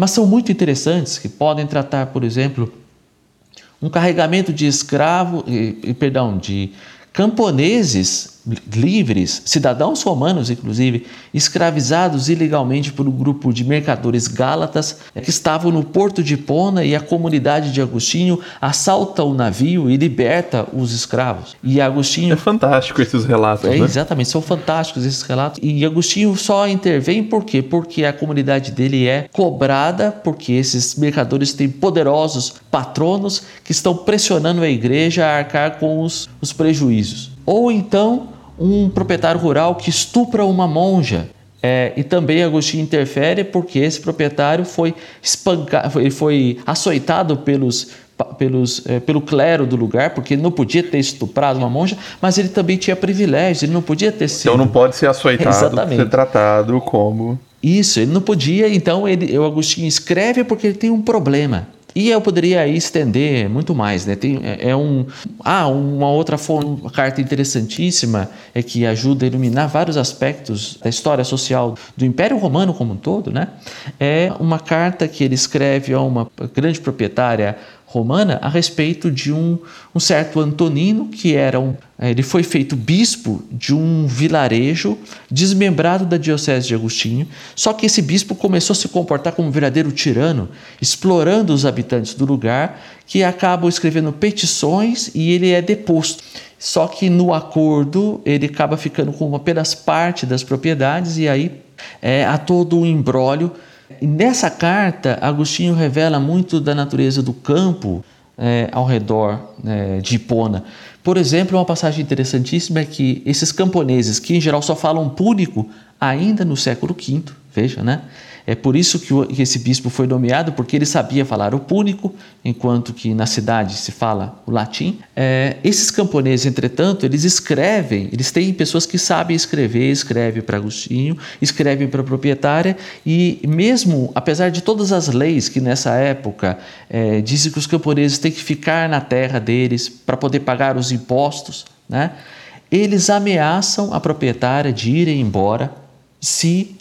mas são muito interessantes que podem tratar, por exemplo, um carregamento de escravo, perdão, de camponeses livres, cidadãos romanos inclusive, escravizados ilegalmente por um grupo de mercadores gálatas eh, que estavam no porto de Pona e a comunidade de Agostinho assalta o navio e liberta os escravos. E Agostinho É fantástico esses relatos, é, né? Exatamente, são fantásticos esses relatos. E Agostinho só intervém por quê? Porque a comunidade dele é cobrada porque esses mercadores têm poderosos patronos que estão pressionando a igreja a arcar com os, os prejuízos. Ou então um proprietário rural que estupra uma monja É, e também Agostinho interfere porque esse proprietário foi espancado, ele foi açoitado pelos, pelos, é, pelo clero do lugar, porque ele não podia ter estuprado uma monja, mas ele também tinha privilégios, ele não podia ter sido. Então não pode ser açoitado, Exatamente. ser tratado como. Isso, ele não podia, então ele, o Agostinho escreve porque ele tem um problema. E eu poderia estender muito mais, né? Tem, é, é um, ah, uma outra fonte, uma carta interessantíssima é que ajuda a iluminar vários aspectos da história social do Império Romano como um todo, né? É uma carta que ele escreve a uma grande proprietária romana a respeito de um, um certo Antonino, que era um, eh, ele foi feito bispo de um vilarejo desmembrado da diocese de Agostinho, só que esse bispo começou a se comportar como um verdadeiro tirano, explorando os habitantes do lugar, que acabam escrevendo petições e ele é deposto. Só que no acordo ele acaba ficando com apenas parte das propriedades e aí é, há todo um embrólio e nessa carta, Agostinho revela muito da natureza do campo é, ao redor é, de Hipona. Por exemplo, uma passagem interessantíssima é que esses camponeses, que em geral só falam púnico, ainda no século V, veja, né? É por isso que, esse bispo foi nomeado, porque ele sabia falar o púnico, enquanto que na cidade se fala o latim. É, esses camponeses, entretanto, eles escrevem, eles têm pessoas que sabem escrever, escrevem para Agostinho, escrevem para a proprietária, e mesmo, apesar de todas as leis que nessa época é, dizem que os camponeses têm que ficar na terra deles para poder pagar os impostos, né? eles ameaçam a proprietária de irem embora se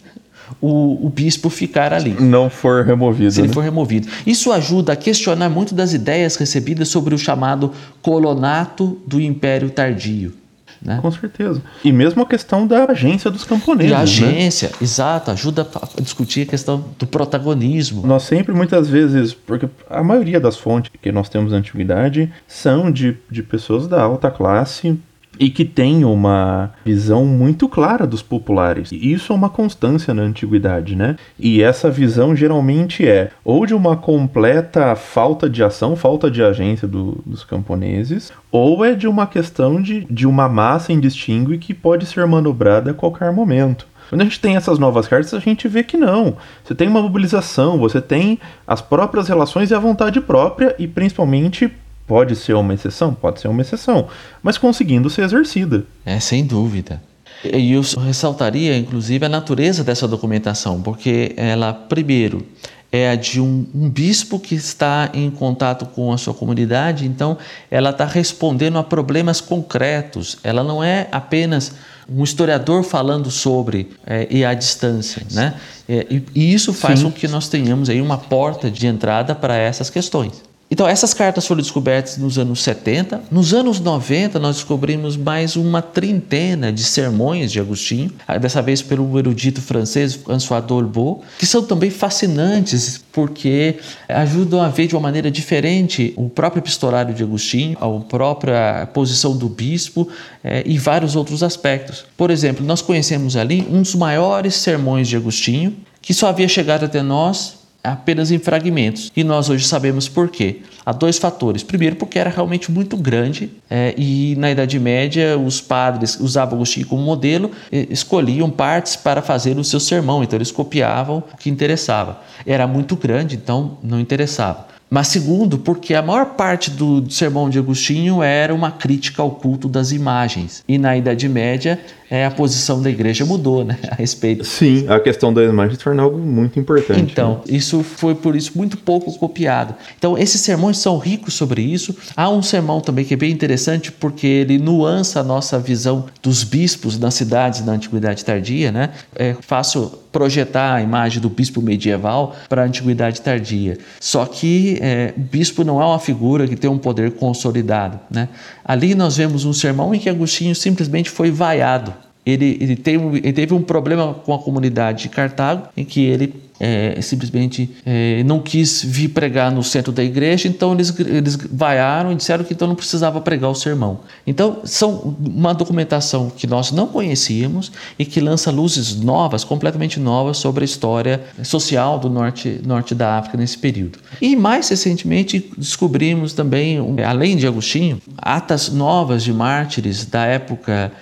o, o bispo ficar ali. Não for removido. Se ele né? for removido. Isso ajuda a questionar muito das ideias recebidas sobre o chamado colonato do Império Tardio. Né? Com certeza. E mesmo a questão da agência dos camponeses. Da né? agência, né? exato, ajuda a discutir a questão do protagonismo. Nós sempre, muitas vezes, porque a maioria das fontes que nós temos na antiguidade são de, de pessoas da alta classe e que tem uma visão muito clara dos populares. E isso é uma constância na antiguidade, né? E essa visão geralmente é ou de uma completa falta de ação, falta de agência do, dos camponeses, ou é de uma questão de, de uma massa indistingue que pode ser manobrada a qualquer momento. Quando a gente tem essas novas cartas, a gente vê que não. Você tem uma mobilização, você tem as próprias relações e a vontade própria, e principalmente Pode ser uma exceção? Pode ser uma exceção, mas conseguindo ser exercida. É, sem dúvida. E eu ressaltaria, inclusive, a natureza dessa documentação, porque ela, primeiro, é a de um, um, bispo que está em contato com a sua comunidade, então ela está respondendo a problemas concretos, ela não é apenas um historiador falando sobre é, e à distância, né? É, e, e, isso faz Sim. com que nós tenhamos aí uma porta de entrada para essas questões. Então, essas cartas foram descobertas nos anos 70. Nos anos 90, nós descobrimos mais uma trintena de sermões de Agostinho, dessa vez pelo erudito francês François Dolbeau, que são também fascinantes porque ajudam a ver de uma maneira diferente o próprio epistolário de Agostinho, a própria posição do bispo é, e vários outros aspectos. Por exemplo, nós conhecemos ali um dos maiores sermões de Agostinho, que só havia chegado até nós apenas em fragmentos. E nós hoje sabemos por quê. Há dois fatores. Primeiro, porque era realmente muito grande é, e na Idade Média os padres usavam Agostinho como modelo, escolhiam partes para fazer o seu sermão, então eles copiavam o que interessava. Era muito grande, então não interessava. Mas segundo, porque a maior parte do sermão de Agostinho era uma crítica ao culto das imagens. E na Idade Média é, a posição da igreja mudou né, a respeito. Sim, a questão da imagem se tornou algo muito importante. Então, né? isso foi por isso muito pouco copiado. Então, esses sermões são ricos sobre isso. Há um sermão também que é bem interessante porque ele nuança a nossa visão dos bispos nas cidades da Antiguidade Tardia. Né? É fácil projetar a imagem do bispo medieval para a Antiguidade Tardia. Só que é, o bispo não é uma figura que tem um poder consolidado. Né? Ali nós vemos um sermão em que Agostinho simplesmente foi vaiado. Ele, ele, teve, ele teve um problema com a comunidade de Cartago, em que ele é, simplesmente é, não quis vir pregar no centro da igreja, então eles, eles vaiaram e disseram que então não precisava pregar o sermão. Então, são uma documentação que nós não conhecíamos e que lança luzes novas, completamente novas, sobre a história social do norte, norte da África nesse período. E mais recentemente descobrimos também, além de Agostinho, atas novas de mártires da época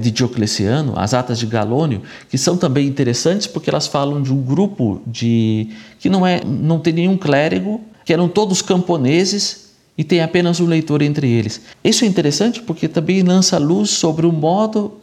de Diocleciano, as atas de Galônio, que são também interessantes porque elas falam de um grupo de que não é, não tem nenhum clérigo, que eram todos camponeses e tem apenas um leitor entre eles. Isso é interessante porque também lança luz sobre o modo,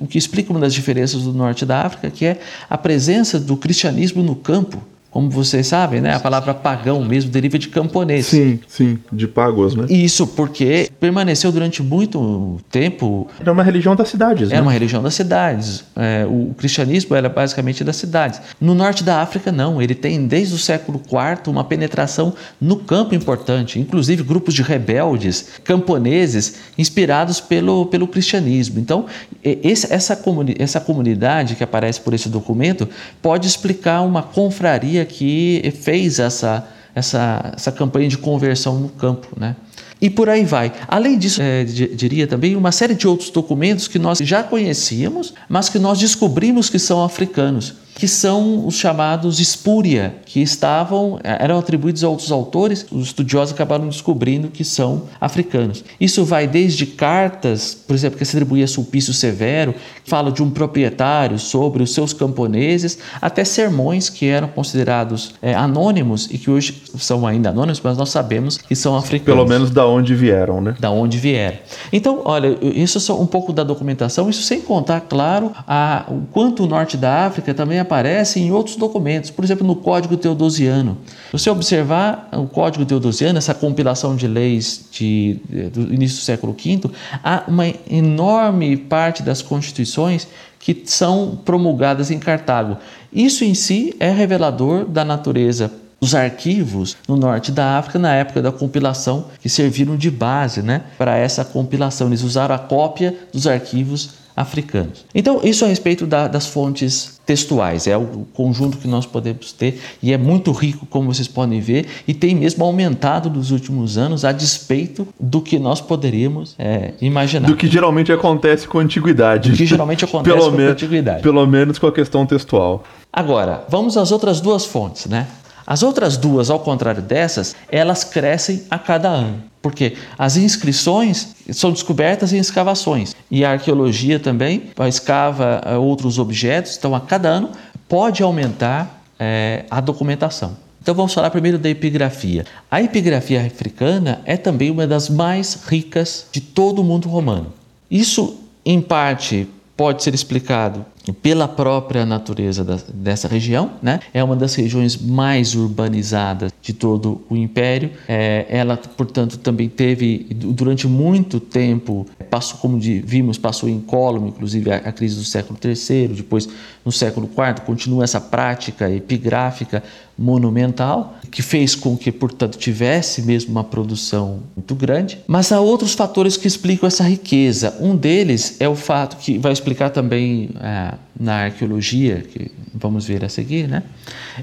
o que explica uma das diferenças do norte da África, que é a presença do cristianismo no campo. Como vocês sabem, né? A palavra pagão mesmo deriva de camponês. Sim, sim, de pagos, né? Isso porque permaneceu durante muito tempo. Era uma religião das cidades. Era né? uma religião das cidades. É, o cristianismo era basicamente das cidades. No norte da África, não. Ele tem desde o século IV uma penetração no campo importante, inclusive grupos de rebeldes, camponeses, inspirados pelo, pelo cristianismo. Então, esse, essa, comuni essa comunidade que aparece por esse documento pode explicar uma confraria que fez essa, essa, essa campanha de conversão no campo. Né? E por aí vai. Além disso, é, diria também uma série de outros documentos que nós já conhecíamos, mas que nós descobrimos que são africanos que são os chamados espúria, que estavam eram atribuídos a outros autores. Os estudiosos acabaram descobrindo que são africanos. Isso vai desde cartas, por exemplo, que se atribuía a Sulpício Severo, que fala de um proprietário sobre os seus camponeses, até sermões que eram considerados é, anônimos e que hoje são ainda anônimos, mas nós sabemos que são africanos. Pelo menos da onde vieram, né? Da onde vieram. Então, olha, isso é só um pouco da documentação, isso sem contar, claro, a, o quanto o norte da África também aparece em outros documentos, por exemplo, no Código Teodosiano. Se você observar o Código Teodosiano, essa compilação de leis de, do início do século V, há uma enorme parte das constituições que são promulgadas em Cartago. Isso em si é revelador da natureza dos arquivos no norte da África na época da compilação, que serviram de base né, para essa compilação. Eles usaram a cópia dos arquivos africanos. Então, isso a respeito da, das fontes textuais, é o conjunto que nós podemos ter e é muito rico, como vocês podem ver, e tem mesmo aumentado nos últimos anos a despeito do que nós poderíamos é, imaginar. Do que geralmente acontece com a antiguidade. Do que geralmente acontece pelo com a antiguidade. Pelo menos com a questão textual. Agora, vamos às outras duas fontes, né? As outras duas, ao contrário dessas, elas crescem a cada ano. Porque as inscrições são descobertas em escavações e a arqueologia também escava eh, outros objetos, então a cada ano pode aumentar é, a documentação. Então vamos falar primeiro da epigrafia. A epigrafia africana é também uma das mais ricas de todo o mundo romano. Isso, em parte, pode ser explicado pela própria natureza da, dessa região, né? É uma das regiões mais urbanizadas de todo o império. É, ela, portanto, também teve durante muito tempo passou, como vimos, passou incólume, inclusive a, a, crise do século III, depois no século IV continua essa prática epigráfica monumental que fez com que, portanto, tivesse mesmo uma produção muito grande. Mas há outros fatores que explicam essa riqueza. Um deles é o fato que vai explicar também é, na arqueologia, que vamos ver a seguir, né?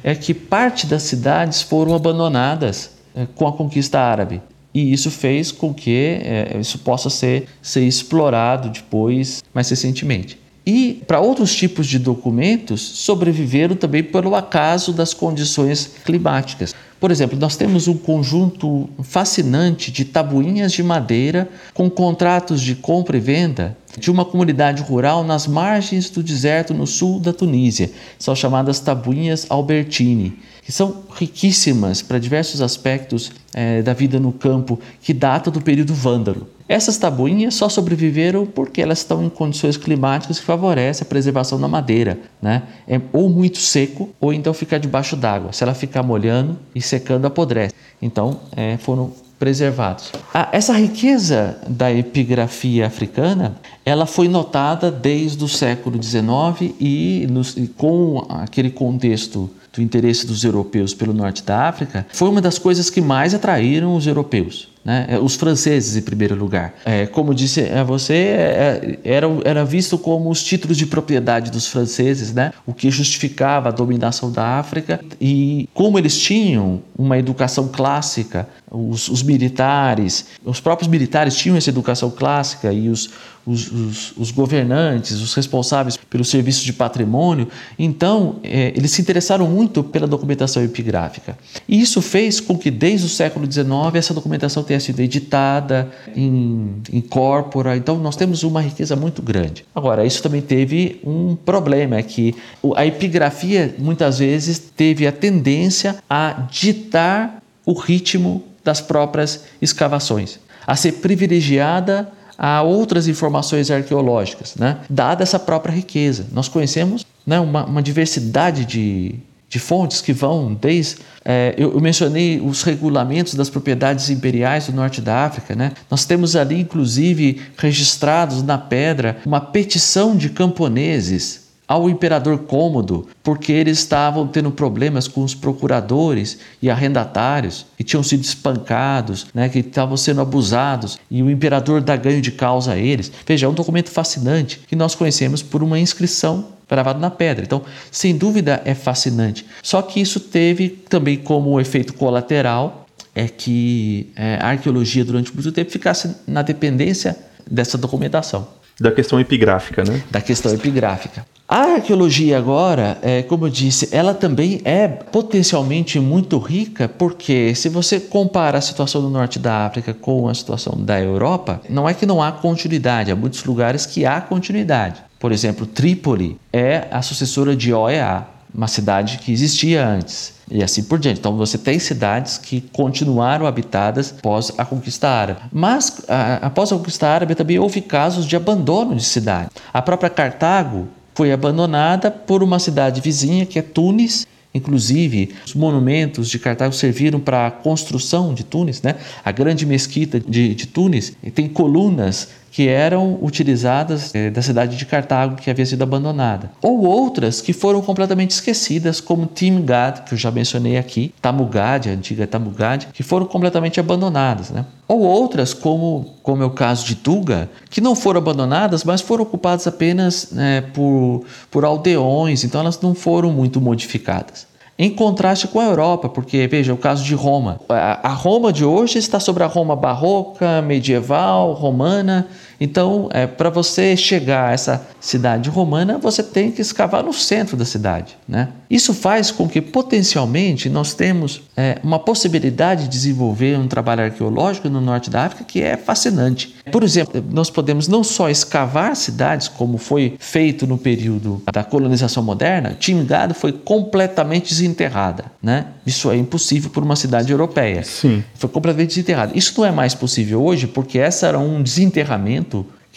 é que parte das cidades foram abandonadas é, com a conquista árabe. E isso fez com que é, isso possa ser, ser explorado depois, mais recentemente. E para outros tipos de documentos, sobreviveram também pelo acaso das condições climáticas. Por exemplo, nós temos um conjunto fascinante de tabuinhas de madeira com contratos de compra e venda de uma comunidade rural nas margens do deserto no sul da Tunísia. São chamadas tabuinhas Albertini, que são riquíssimas para diversos aspectos é, da vida no campo, que data do período vândalo. Essas tabuinhas só sobreviveram porque elas estão em condições climáticas que favorecem a preservação da madeira. Né? É ou muito seco ou então ficar debaixo d'água. Se ela ficar molhando e secando, apodrece. Então é, foram preservados. Essa riqueza da epigrafia africana, ela foi notada desde o século XIX e, e com aquele contexto do interesse dos europeus pelo norte da África, foi uma das coisas que mais atraíram os europeus. Né? É, os franceses, em primeiro lugar. É, como disse a você, é, é, era, era visto como os títulos de propriedade dos franceses, né? o que justificava a dominação da África. E como eles tinham uma educação clássica, os, os militares, os próprios militares tinham essa educação clássica e os, os, os, os governantes, os responsáveis pelos serviços de patrimônio. Então, é, eles se interessaram muito pela documentação epigráfica. E isso fez com que, desde o século XIX, essa documentação tenha sido editada em, em corpora. Então, nós temos uma riqueza muito grande. Agora, isso também teve um problema, é que a epigrafia, muitas vezes, teve a tendência a ditar o ritmo das próprias escavações, a ser privilegiada a outras informações arqueológicas, né? dada essa própria riqueza. Nós conhecemos né, uma, uma diversidade de, de fontes que vão desde. É, eu, eu, mencionei os regulamentos das propriedades imperiais do norte da África. Né? Nós temos ali, inclusive, registrados na pedra uma petição de camponeses ao imperador Cômodo, porque eles estavam tendo problemas com os procuradores e arrendatários, que tinham sido espancados, né, que estavam sendo abusados, e o imperador dá ganho de causa a eles. Veja, é um documento fascinante que nós conhecemos por uma inscrição gravada na pedra. Então, sem dúvida, é fascinante. Só que isso teve também como efeito colateral é que é, a arqueologia durante muito tempo ficasse na dependência dessa documentação. Da questão epigráfica, né? Da questão epigráfica. A arqueologia agora, é, como eu disse, ela também é potencialmente muito rica, porque se você compara a situação do norte da África com a situação da Europa, não é que não há continuidade, há muitos lugares que há continuidade. Por exemplo, Trípoli é a sucessora de OEA, uma cidade que existia antes e assim por diante. Então você tem cidades que continuaram habitadas após a conquista árabe. Mas a, após a conquista árabe também houve casos de abandono de cidade. A própria Cartago foi abandonada por uma cidade vizinha que é Tunis. Inclusive, os monumentos de Cartago serviram para a construção de Tunis, né? A grande mesquita de, de Tunis tem colunas que eram utilizadas é, da cidade de Cartago, que havia sido abandonada. Ou outras que foram completamente esquecidas, como Timgad, que eu já mencionei aqui, Tamugad, a antiga Tamugad, que foram completamente abandonadas. Né? Ou outras, como, como é o caso de Tuga, que não foram abandonadas, mas foram ocupadas apenas né, por, por aldeões, então elas não foram muito modificadas em contraste com a Europa, porque veja o caso de Roma. A Roma de hoje está sobre a Roma barroca, medieval, romana, então, é, para você chegar a essa cidade romana, você tem que escavar no centro da cidade. Né? Isso faz com que, potencialmente, nós temos é, uma possibilidade de desenvolver um trabalho arqueológico no norte da África que é fascinante. Por exemplo, nós podemos não só escavar cidades, como foi feito no período da colonização moderna, Timgad foi completamente desenterrada. Né? Isso é impossível por uma cidade europeia. Sim. Foi completamente desenterrada. Isso não é mais possível hoje porque essa era um desenterramento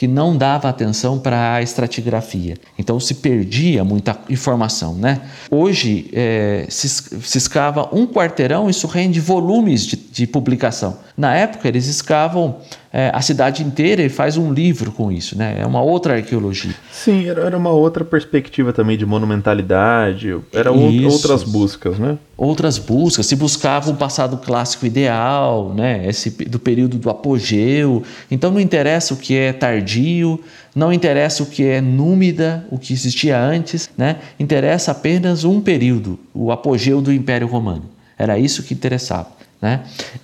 que não dava atenção para a estratigrafia. Então se perdia muita informação. Né? Hoje é, se, se, escava um quarteirão, isso rende volumes de, de publicação. Na época eles escavam é, a cidade inteira e faz um livro com isso, né? É uma outra arqueologia. Sim, era uma outra perspectiva também de monumentalidade, eram outras buscas, né? Outras buscas, se buscava um passado clássico ideal, né? Esse do período do apogeu. Então não interessa o que é tardio, não interessa o que é númida, o que existia antes, né? Interessa apenas um período, o apogeu do Império Romano. Era isso que interessava. Né?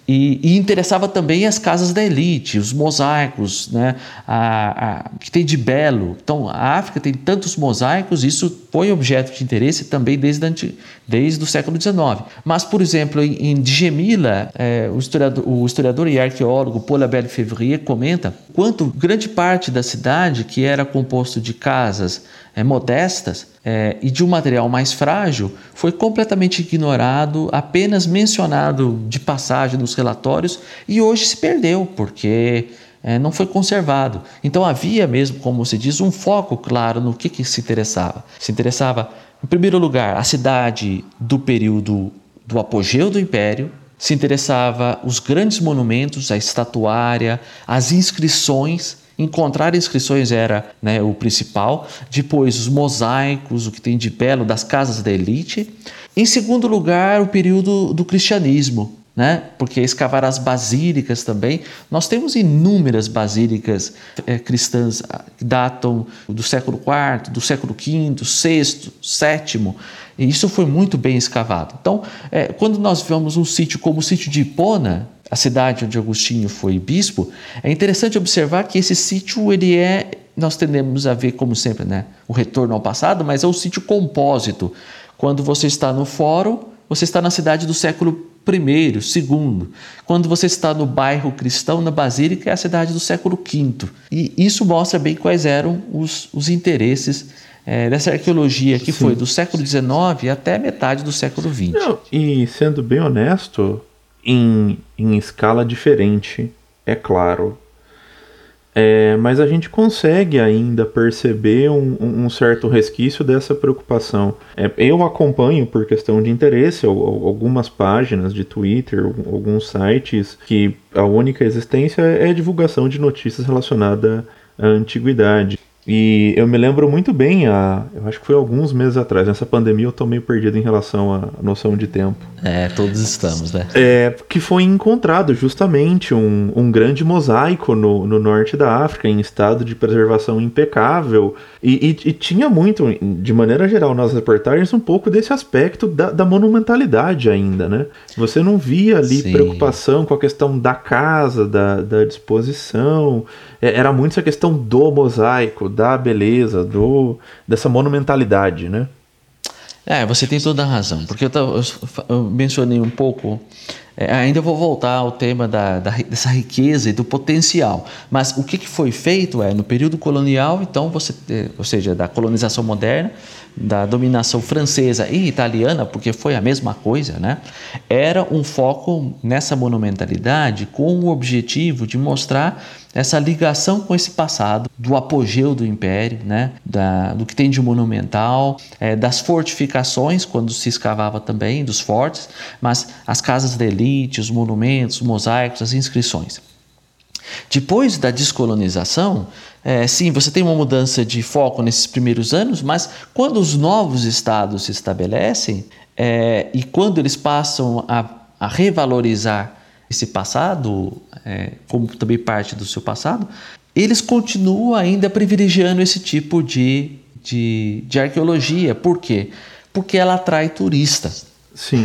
E, e, interessava também as casas da elite, os mosaicos, né? a, a, que tem de belo. Então, a África tem tantos mosaicos, isso foi objeto de interesse também desde, desde o século XIX. Mas, por exemplo, em, em Djemila, é, o, historiador, o, historiador, e arqueólogo Paul Abel Fevrier comenta quanto grande parte da cidade, que era composto de casas é, modestas é, e de um material mais frágil, foi completamente ignorado, apenas mencionado de passagem nos relatórios e hoje se perdeu, porque é, não foi conservado. Então havia mesmo, como se diz, um foco claro no que, que se interessava. Se interessava, em primeiro lugar, a cidade do período do apogeu do império, se interessava os grandes monumentos, a estatuária, as inscrições Encontrar inscrições era né, o principal, depois os mosaicos, o que tem de belo das casas da elite. Em segundo lugar, o período do cristianismo, né? porque escavar as basílicas também. Nós temos inúmeras basílicas é, cristãs que datam do século IV, do século V, VI, VII, e isso foi muito bem escavado. Então, é, quando nós vemos um sítio como o sítio de Hipona, a cidade onde Agostinho foi bispo, é interessante observar que esse sítio ele é nós tendemos a ver como sempre, né, o retorno ao passado, mas é o sítio compósito. Quando você está no fórum, você está na cidade do século I, segundo. Quando você está no bairro cristão, na Basílica, é a cidade do século V. E isso mostra bem quais eram os, os interesses é, dessa arqueologia que Sim. foi do século XIX até metade do século XX. Não, e sendo bem honesto, em, em escala diferente, é claro. É, mas a gente consegue ainda perceber um, um certo resquício dessa preocupação. É, eu acompanho, por questão de interesse, algumas páginas de Twitter, alguns sites que a única existência é a divulgação de notícias relacionadas à antiguidade. E eu me lembro muito bem, a, eu acho que foi alguns meses atrás, nessa pandemia eu tô meio perdido em relação à noção de tempo. É, todos estamos, né? É, que foi encontrado justamente um, um grande mosaico no, no norte da África, em estado de preservação impecável. E, e, e tinha muito, de maneira geral, nas reportagens, um pouco desse aspecto da, da monumentalidade ainda, né? Você não via ali Sim. preocupação com a questão da casa, da, da disposição. É, era muito essa questão do mosaico, da beleza, do dessa monumentalidade, né? É, você tem toda a razão, porque eu, eu, eu mencionei um pouco, é, ainda vou voltar ao tema da, da, dessa riqueza e do potencial, mas o que, que foi feito é, no período colonial, então você, é, ou seja, da colonização moderna, da dominação francesa e italiana, porque foi a mesma coisa, né? Era um foco nessa monumentalidade com o objetivo de mostrar essa ligação com esse passado, do apogeu do império, né? Da, do que tem de monumental, é, das fortificações, quando se escavava também, dos fortes, mas as casas de elite, os monumentos, os mosaicos, as inscrições. Depois da descolonização, é, sim, você tem uma mudança de foco nesses primeiros anos, mas quando os novos estados se estabelecem é, e quando eles passam a, a revalorizar esse passado, é, como também parte do seu passado, eles continuam ainda privilegiando esse tipo de, de, de arqueologia. Por quê? Porque ela atrai turistas. Sim.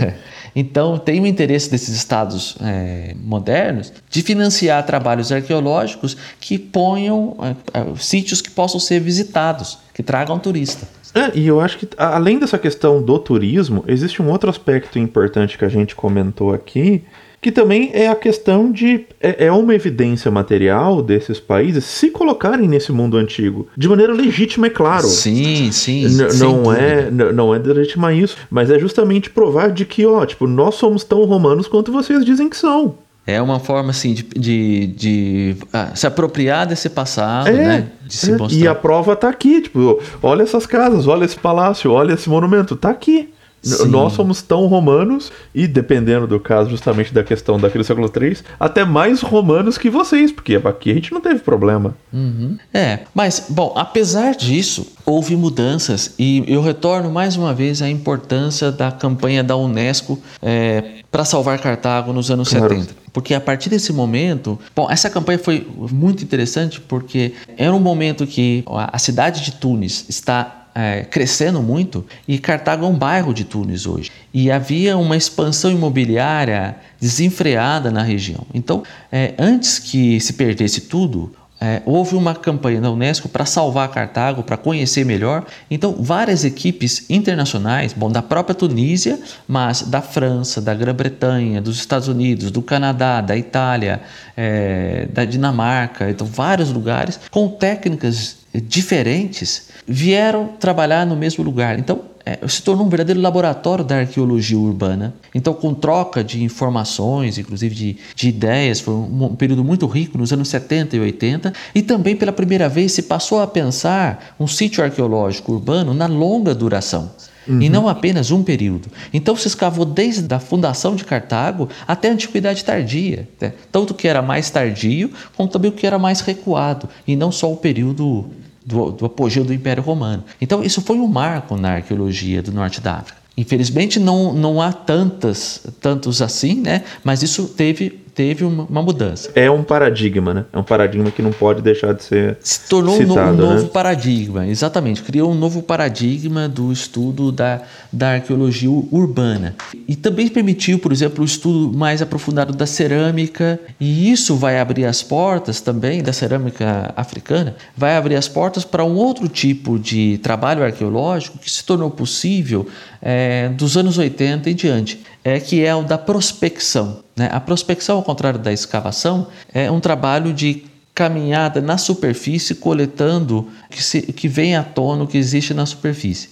Então, tem o interesse desses estados é, modernos de financiar trabalhos arqueológicos que ponham é, é, sítios que possam ser visitados, que tragam turista. É, e eu acho que, além dessa questão do turismo, existe um outro aspecto importante que a gente comentou aqui, que também é a questão de. É, é uma evidência material desses países se colocarem nesse mundo antigo. De maneira legítima, é claro. Sim, sim. N não, é, não é de legitimar isso, mas é justamente provar de que, ó, tipo, nós somos tão romanos quanto vocês dizem que são. É uma forma, assim, de, de, de ah, se apropriar desse passado, é, né? De se é. mostrar. E a prova tá aqui, tipo, olha essas casas, olha esse palácio, olha esse monumento, tá aqui. Sim. Nós somos tão romanos, e dependendo do caso, justamente da questão daquele século III, até mais romanos que vocês, porque aqui a gente não teve problema. Uhum. É, mas, bom, apesar disso, houve mudanças, e eu retorno mais uma vez à importância da campanha da Unesco é, para salvar Cartago nos anos claro. 70. Porque a partir desse momento, bom, essa campanha foi muito interessante porque era um momento que a cidade de Tunis está é, crescendo muito e Cartago é um bairro de Tunis hoje. E havia uma expansão imobiliária desenfreada na região. Então, é, antes que se perdesse tudo, é, houve uma campanha da Unesco para salvar Cartago, para conhecer melhor. Então, várias equipes internacionais, bom, da própria Tunísia, mas da França, da Grã-Bretanha, dos Estados Unidos, do Canadá, da Itália, é, da Dinamarca, então vários lugares, com técnicas diferentes, vieram trabalhar no mesmo lugar. Então, é, se tornou um verdadeiro laboratório da arqueologia urbana. Então, com troca de informações, inclusive de, de ideias, foi um, um, período muito rico nos anos 70 e 80. E também, pela primeira vez, se passou a pensar um sítio arqueológico urbano na longa duração. Uhum. E não apenas um período. Então se escavou desde a fundação de Cartago até a antiguidade tardia. Né? Tanto o que era mais tardio, como também o que era mais recuado. E não só o período do, do apogeu do Império Romano. Então, isso foi um marco na arqueologia do norte da África. Infelizmente não, não há tantas, tantos assim, né? mas isso teve teve uma, uma, mudança. É um paradigma, né? É um paradigma que não pode deixar de ser. Se tornou citado, um, no, um novo né? paradigma, exatamente. Criou um novo paradigma do estudo da, da arqueologia urbana. E também permitiu, por exemplo, o estudo mais aprofundado da cerâmica, e isso vai abrir as portas também, da cerâmica africana, vai abrir as portas para um outro tipo de trabalho arqueológico que se tornou possível é, dos anos 80 em diante, é, que é o da prospecção. Né? A prospecção, ao contrário da escavação, é um trabalho de caminhada na superfície, coletando que, que vem à tona o que existe na superfície.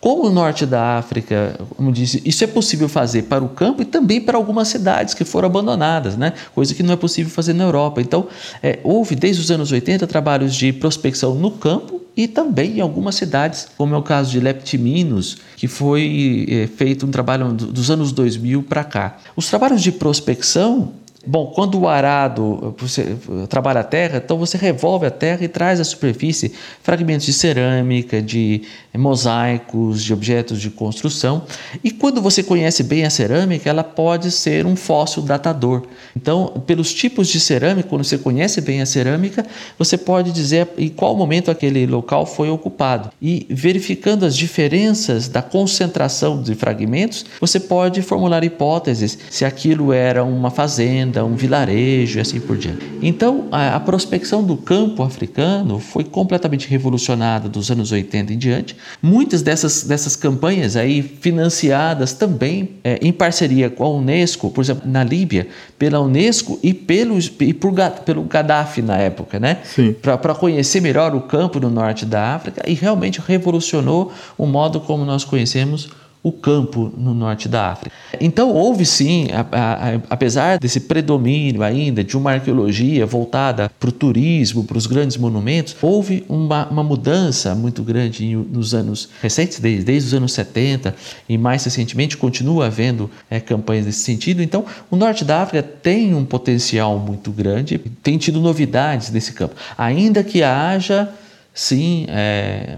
Como o norte da África, como disse, isso é possível fazer para o campo e também para algumas cidades que foram abandonadas, né? coisa que não é possível fazer na Europa. Então, é, houve desde os anos 80 trabalhos de prospecção no campo e também em algumas cidades, como é o caso de Leptiminos, que foi é, feito um trabalho dos anos 2000 para cá. Os trabalhos de prospecção Bom, quando o arado você trabalha a terra, então você revolve a terra e traz à superfície fragmentos de cerâmica, de mosaicos, de objetos de construção. E quando você conhece bem a cerâmica, ela pode ser um fóssil datador. Então, pelos tipos de cerâmica, quando você conhece bem a cerâmica, você pode dizer em qual momento aquele local foi ocupado. E verificando as diferenças da concentração de fragmentos, você pode formular hipóteses se aquilo era uma fazenda um vilarejo e assim por diante. Então, a, a, prospecção do campo africano foi completamente revolucionada dos anos 80 em diante. Muitas dessas, dessas campanhas aí financiadas também é, em parceria com a Unesco, por exemplo, na Líbia, pela Unesco e, pelo, e por, pelo Gaddafi na época, né? Para conhecer melhor o campo no norte da África e realmente revolucionou o modo como nós conhecemos o campo no norte da África. Então, houve sim, a, a, a, apesar desse predomínio ainda de uma arqueologia voltada para o turismo, para os grandes monumentos, houve uma, uma mudança muito grande nos anos recentes, desde, desde os anos 70 e mais recentemente continua havendo é, campanhas nesse sentido. Então, o norte da África tem um potencial muito grande, tem tido novidades nesse campo, ainda que haja sim é,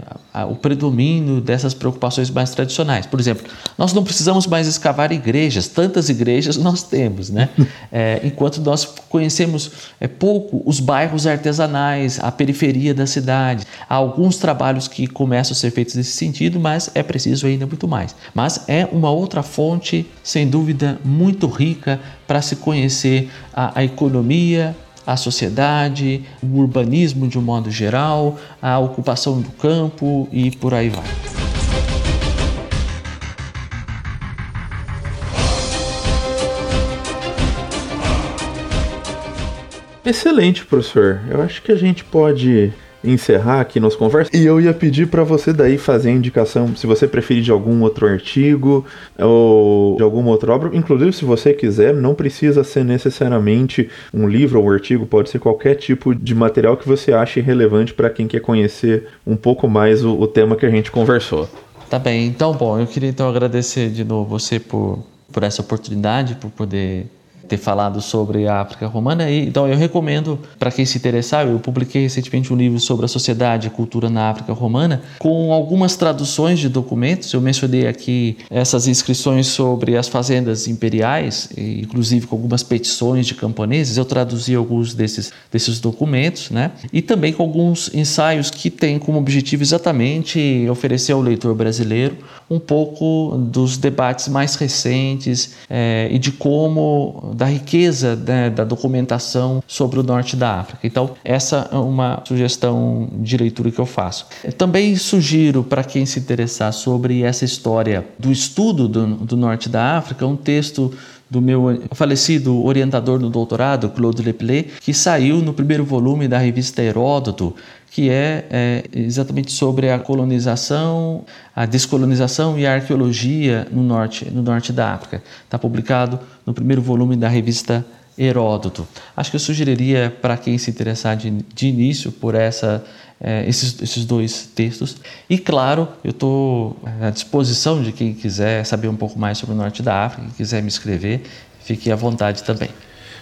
o predomínio dessas preocupações mais tradicionais. Por exemplo, nós não precisamos mais escavar igrejas, tantas igrejas nós temos, né? É, enquanto nós conhecemos é, pouco os bairros artesanais, a periferia da cidade. Há alguns trabalhos que começam a ser feitos nesse sentido, mas é preciso ainda muito mais. Mas é uma outra fonte, sem dúvida, muito rica para se conhecer a, a economia, a sociedade, o urbanismo de um modo geral, a ocupação do campo e por aí vai. Excelente, professor. Eu acho que a gente pode encerrar aqui nossa conversa. E eu ia pedir para você daí fazer a indicação, se você preferir de algum outro artigo ou de alguma outra obra, inclusive se você quiser, não precisa ser necessariamente um livro ou um artigo, pode ser qualquer tipo de material que você ache relevante para quem quer conhecer um pouco mais o, o tema que a gente conversou. Tá bem, então bom, eu queria então agradecer de novo você por, por essa oportunidade, por poder ter falado sobre a África Romana. E, então, eu recomendo para quem se interessar. Eu publiquei recentemente um livro sobre a sociedade e cultura na África Romana, com algumas traduções de documentos. Eu mencionei aqui essas inscrições sobre as fazendas imperiais, inclusive com algumas petições de camponeses. Eu traduzi alguns desses, desses documentos, né? E também com alguns ensaios que têm como objetivo exatamente oferecer ao leitor brasileiro um pouco dos debates mais recentes é, e de como da riqueza né, da documentação sobre o norte da África. Então, essa é uma sugestão de leitura que eu faço. Também sugiro para quem se interessar sobre essa história do estudo do, do norte da África, um texto do meu falecido orientador no doutorado, Claude Leplet, que saiu no primeiro volume da revista Heródoto, que é, é, exatamente sobre a colonização, a descolonização e a arqueologia no norte, no norte da África. Está publicado no primeiro volume da revista Heródoto. Acho que eu sugeriria para quem se interessar de, de início por essa, é, esses, esses dois textos. E claro, eu estou à disposição de quem quiser saber um pouco mais sobre o norte da África, quem quiser me escrever, fique à vontade também.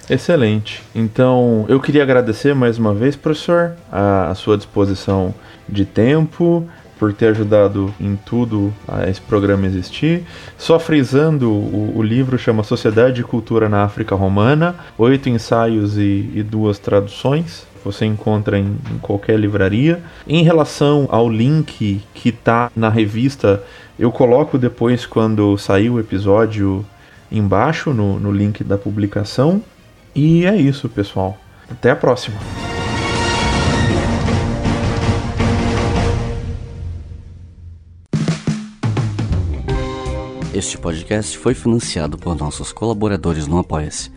Excelente. Então, eu queria agradecer mais uma vez, professor, a, a sua disposição de tempo, por ter ajudado em tudo a esse programa existir. Só frisando, o, o livro chama Sociedade e Cultura na África Romana, oito ensaios e, e duas traduções você encontra em, em, qualquer livraria. Em relação ao link que está na revista, eu coloco depois quando sair o episódio embaixo no, no link da publicação. E é isso, pessoal. Até a próxima. Este podcast foi financiado por nossos colaboradores no Apoia-se.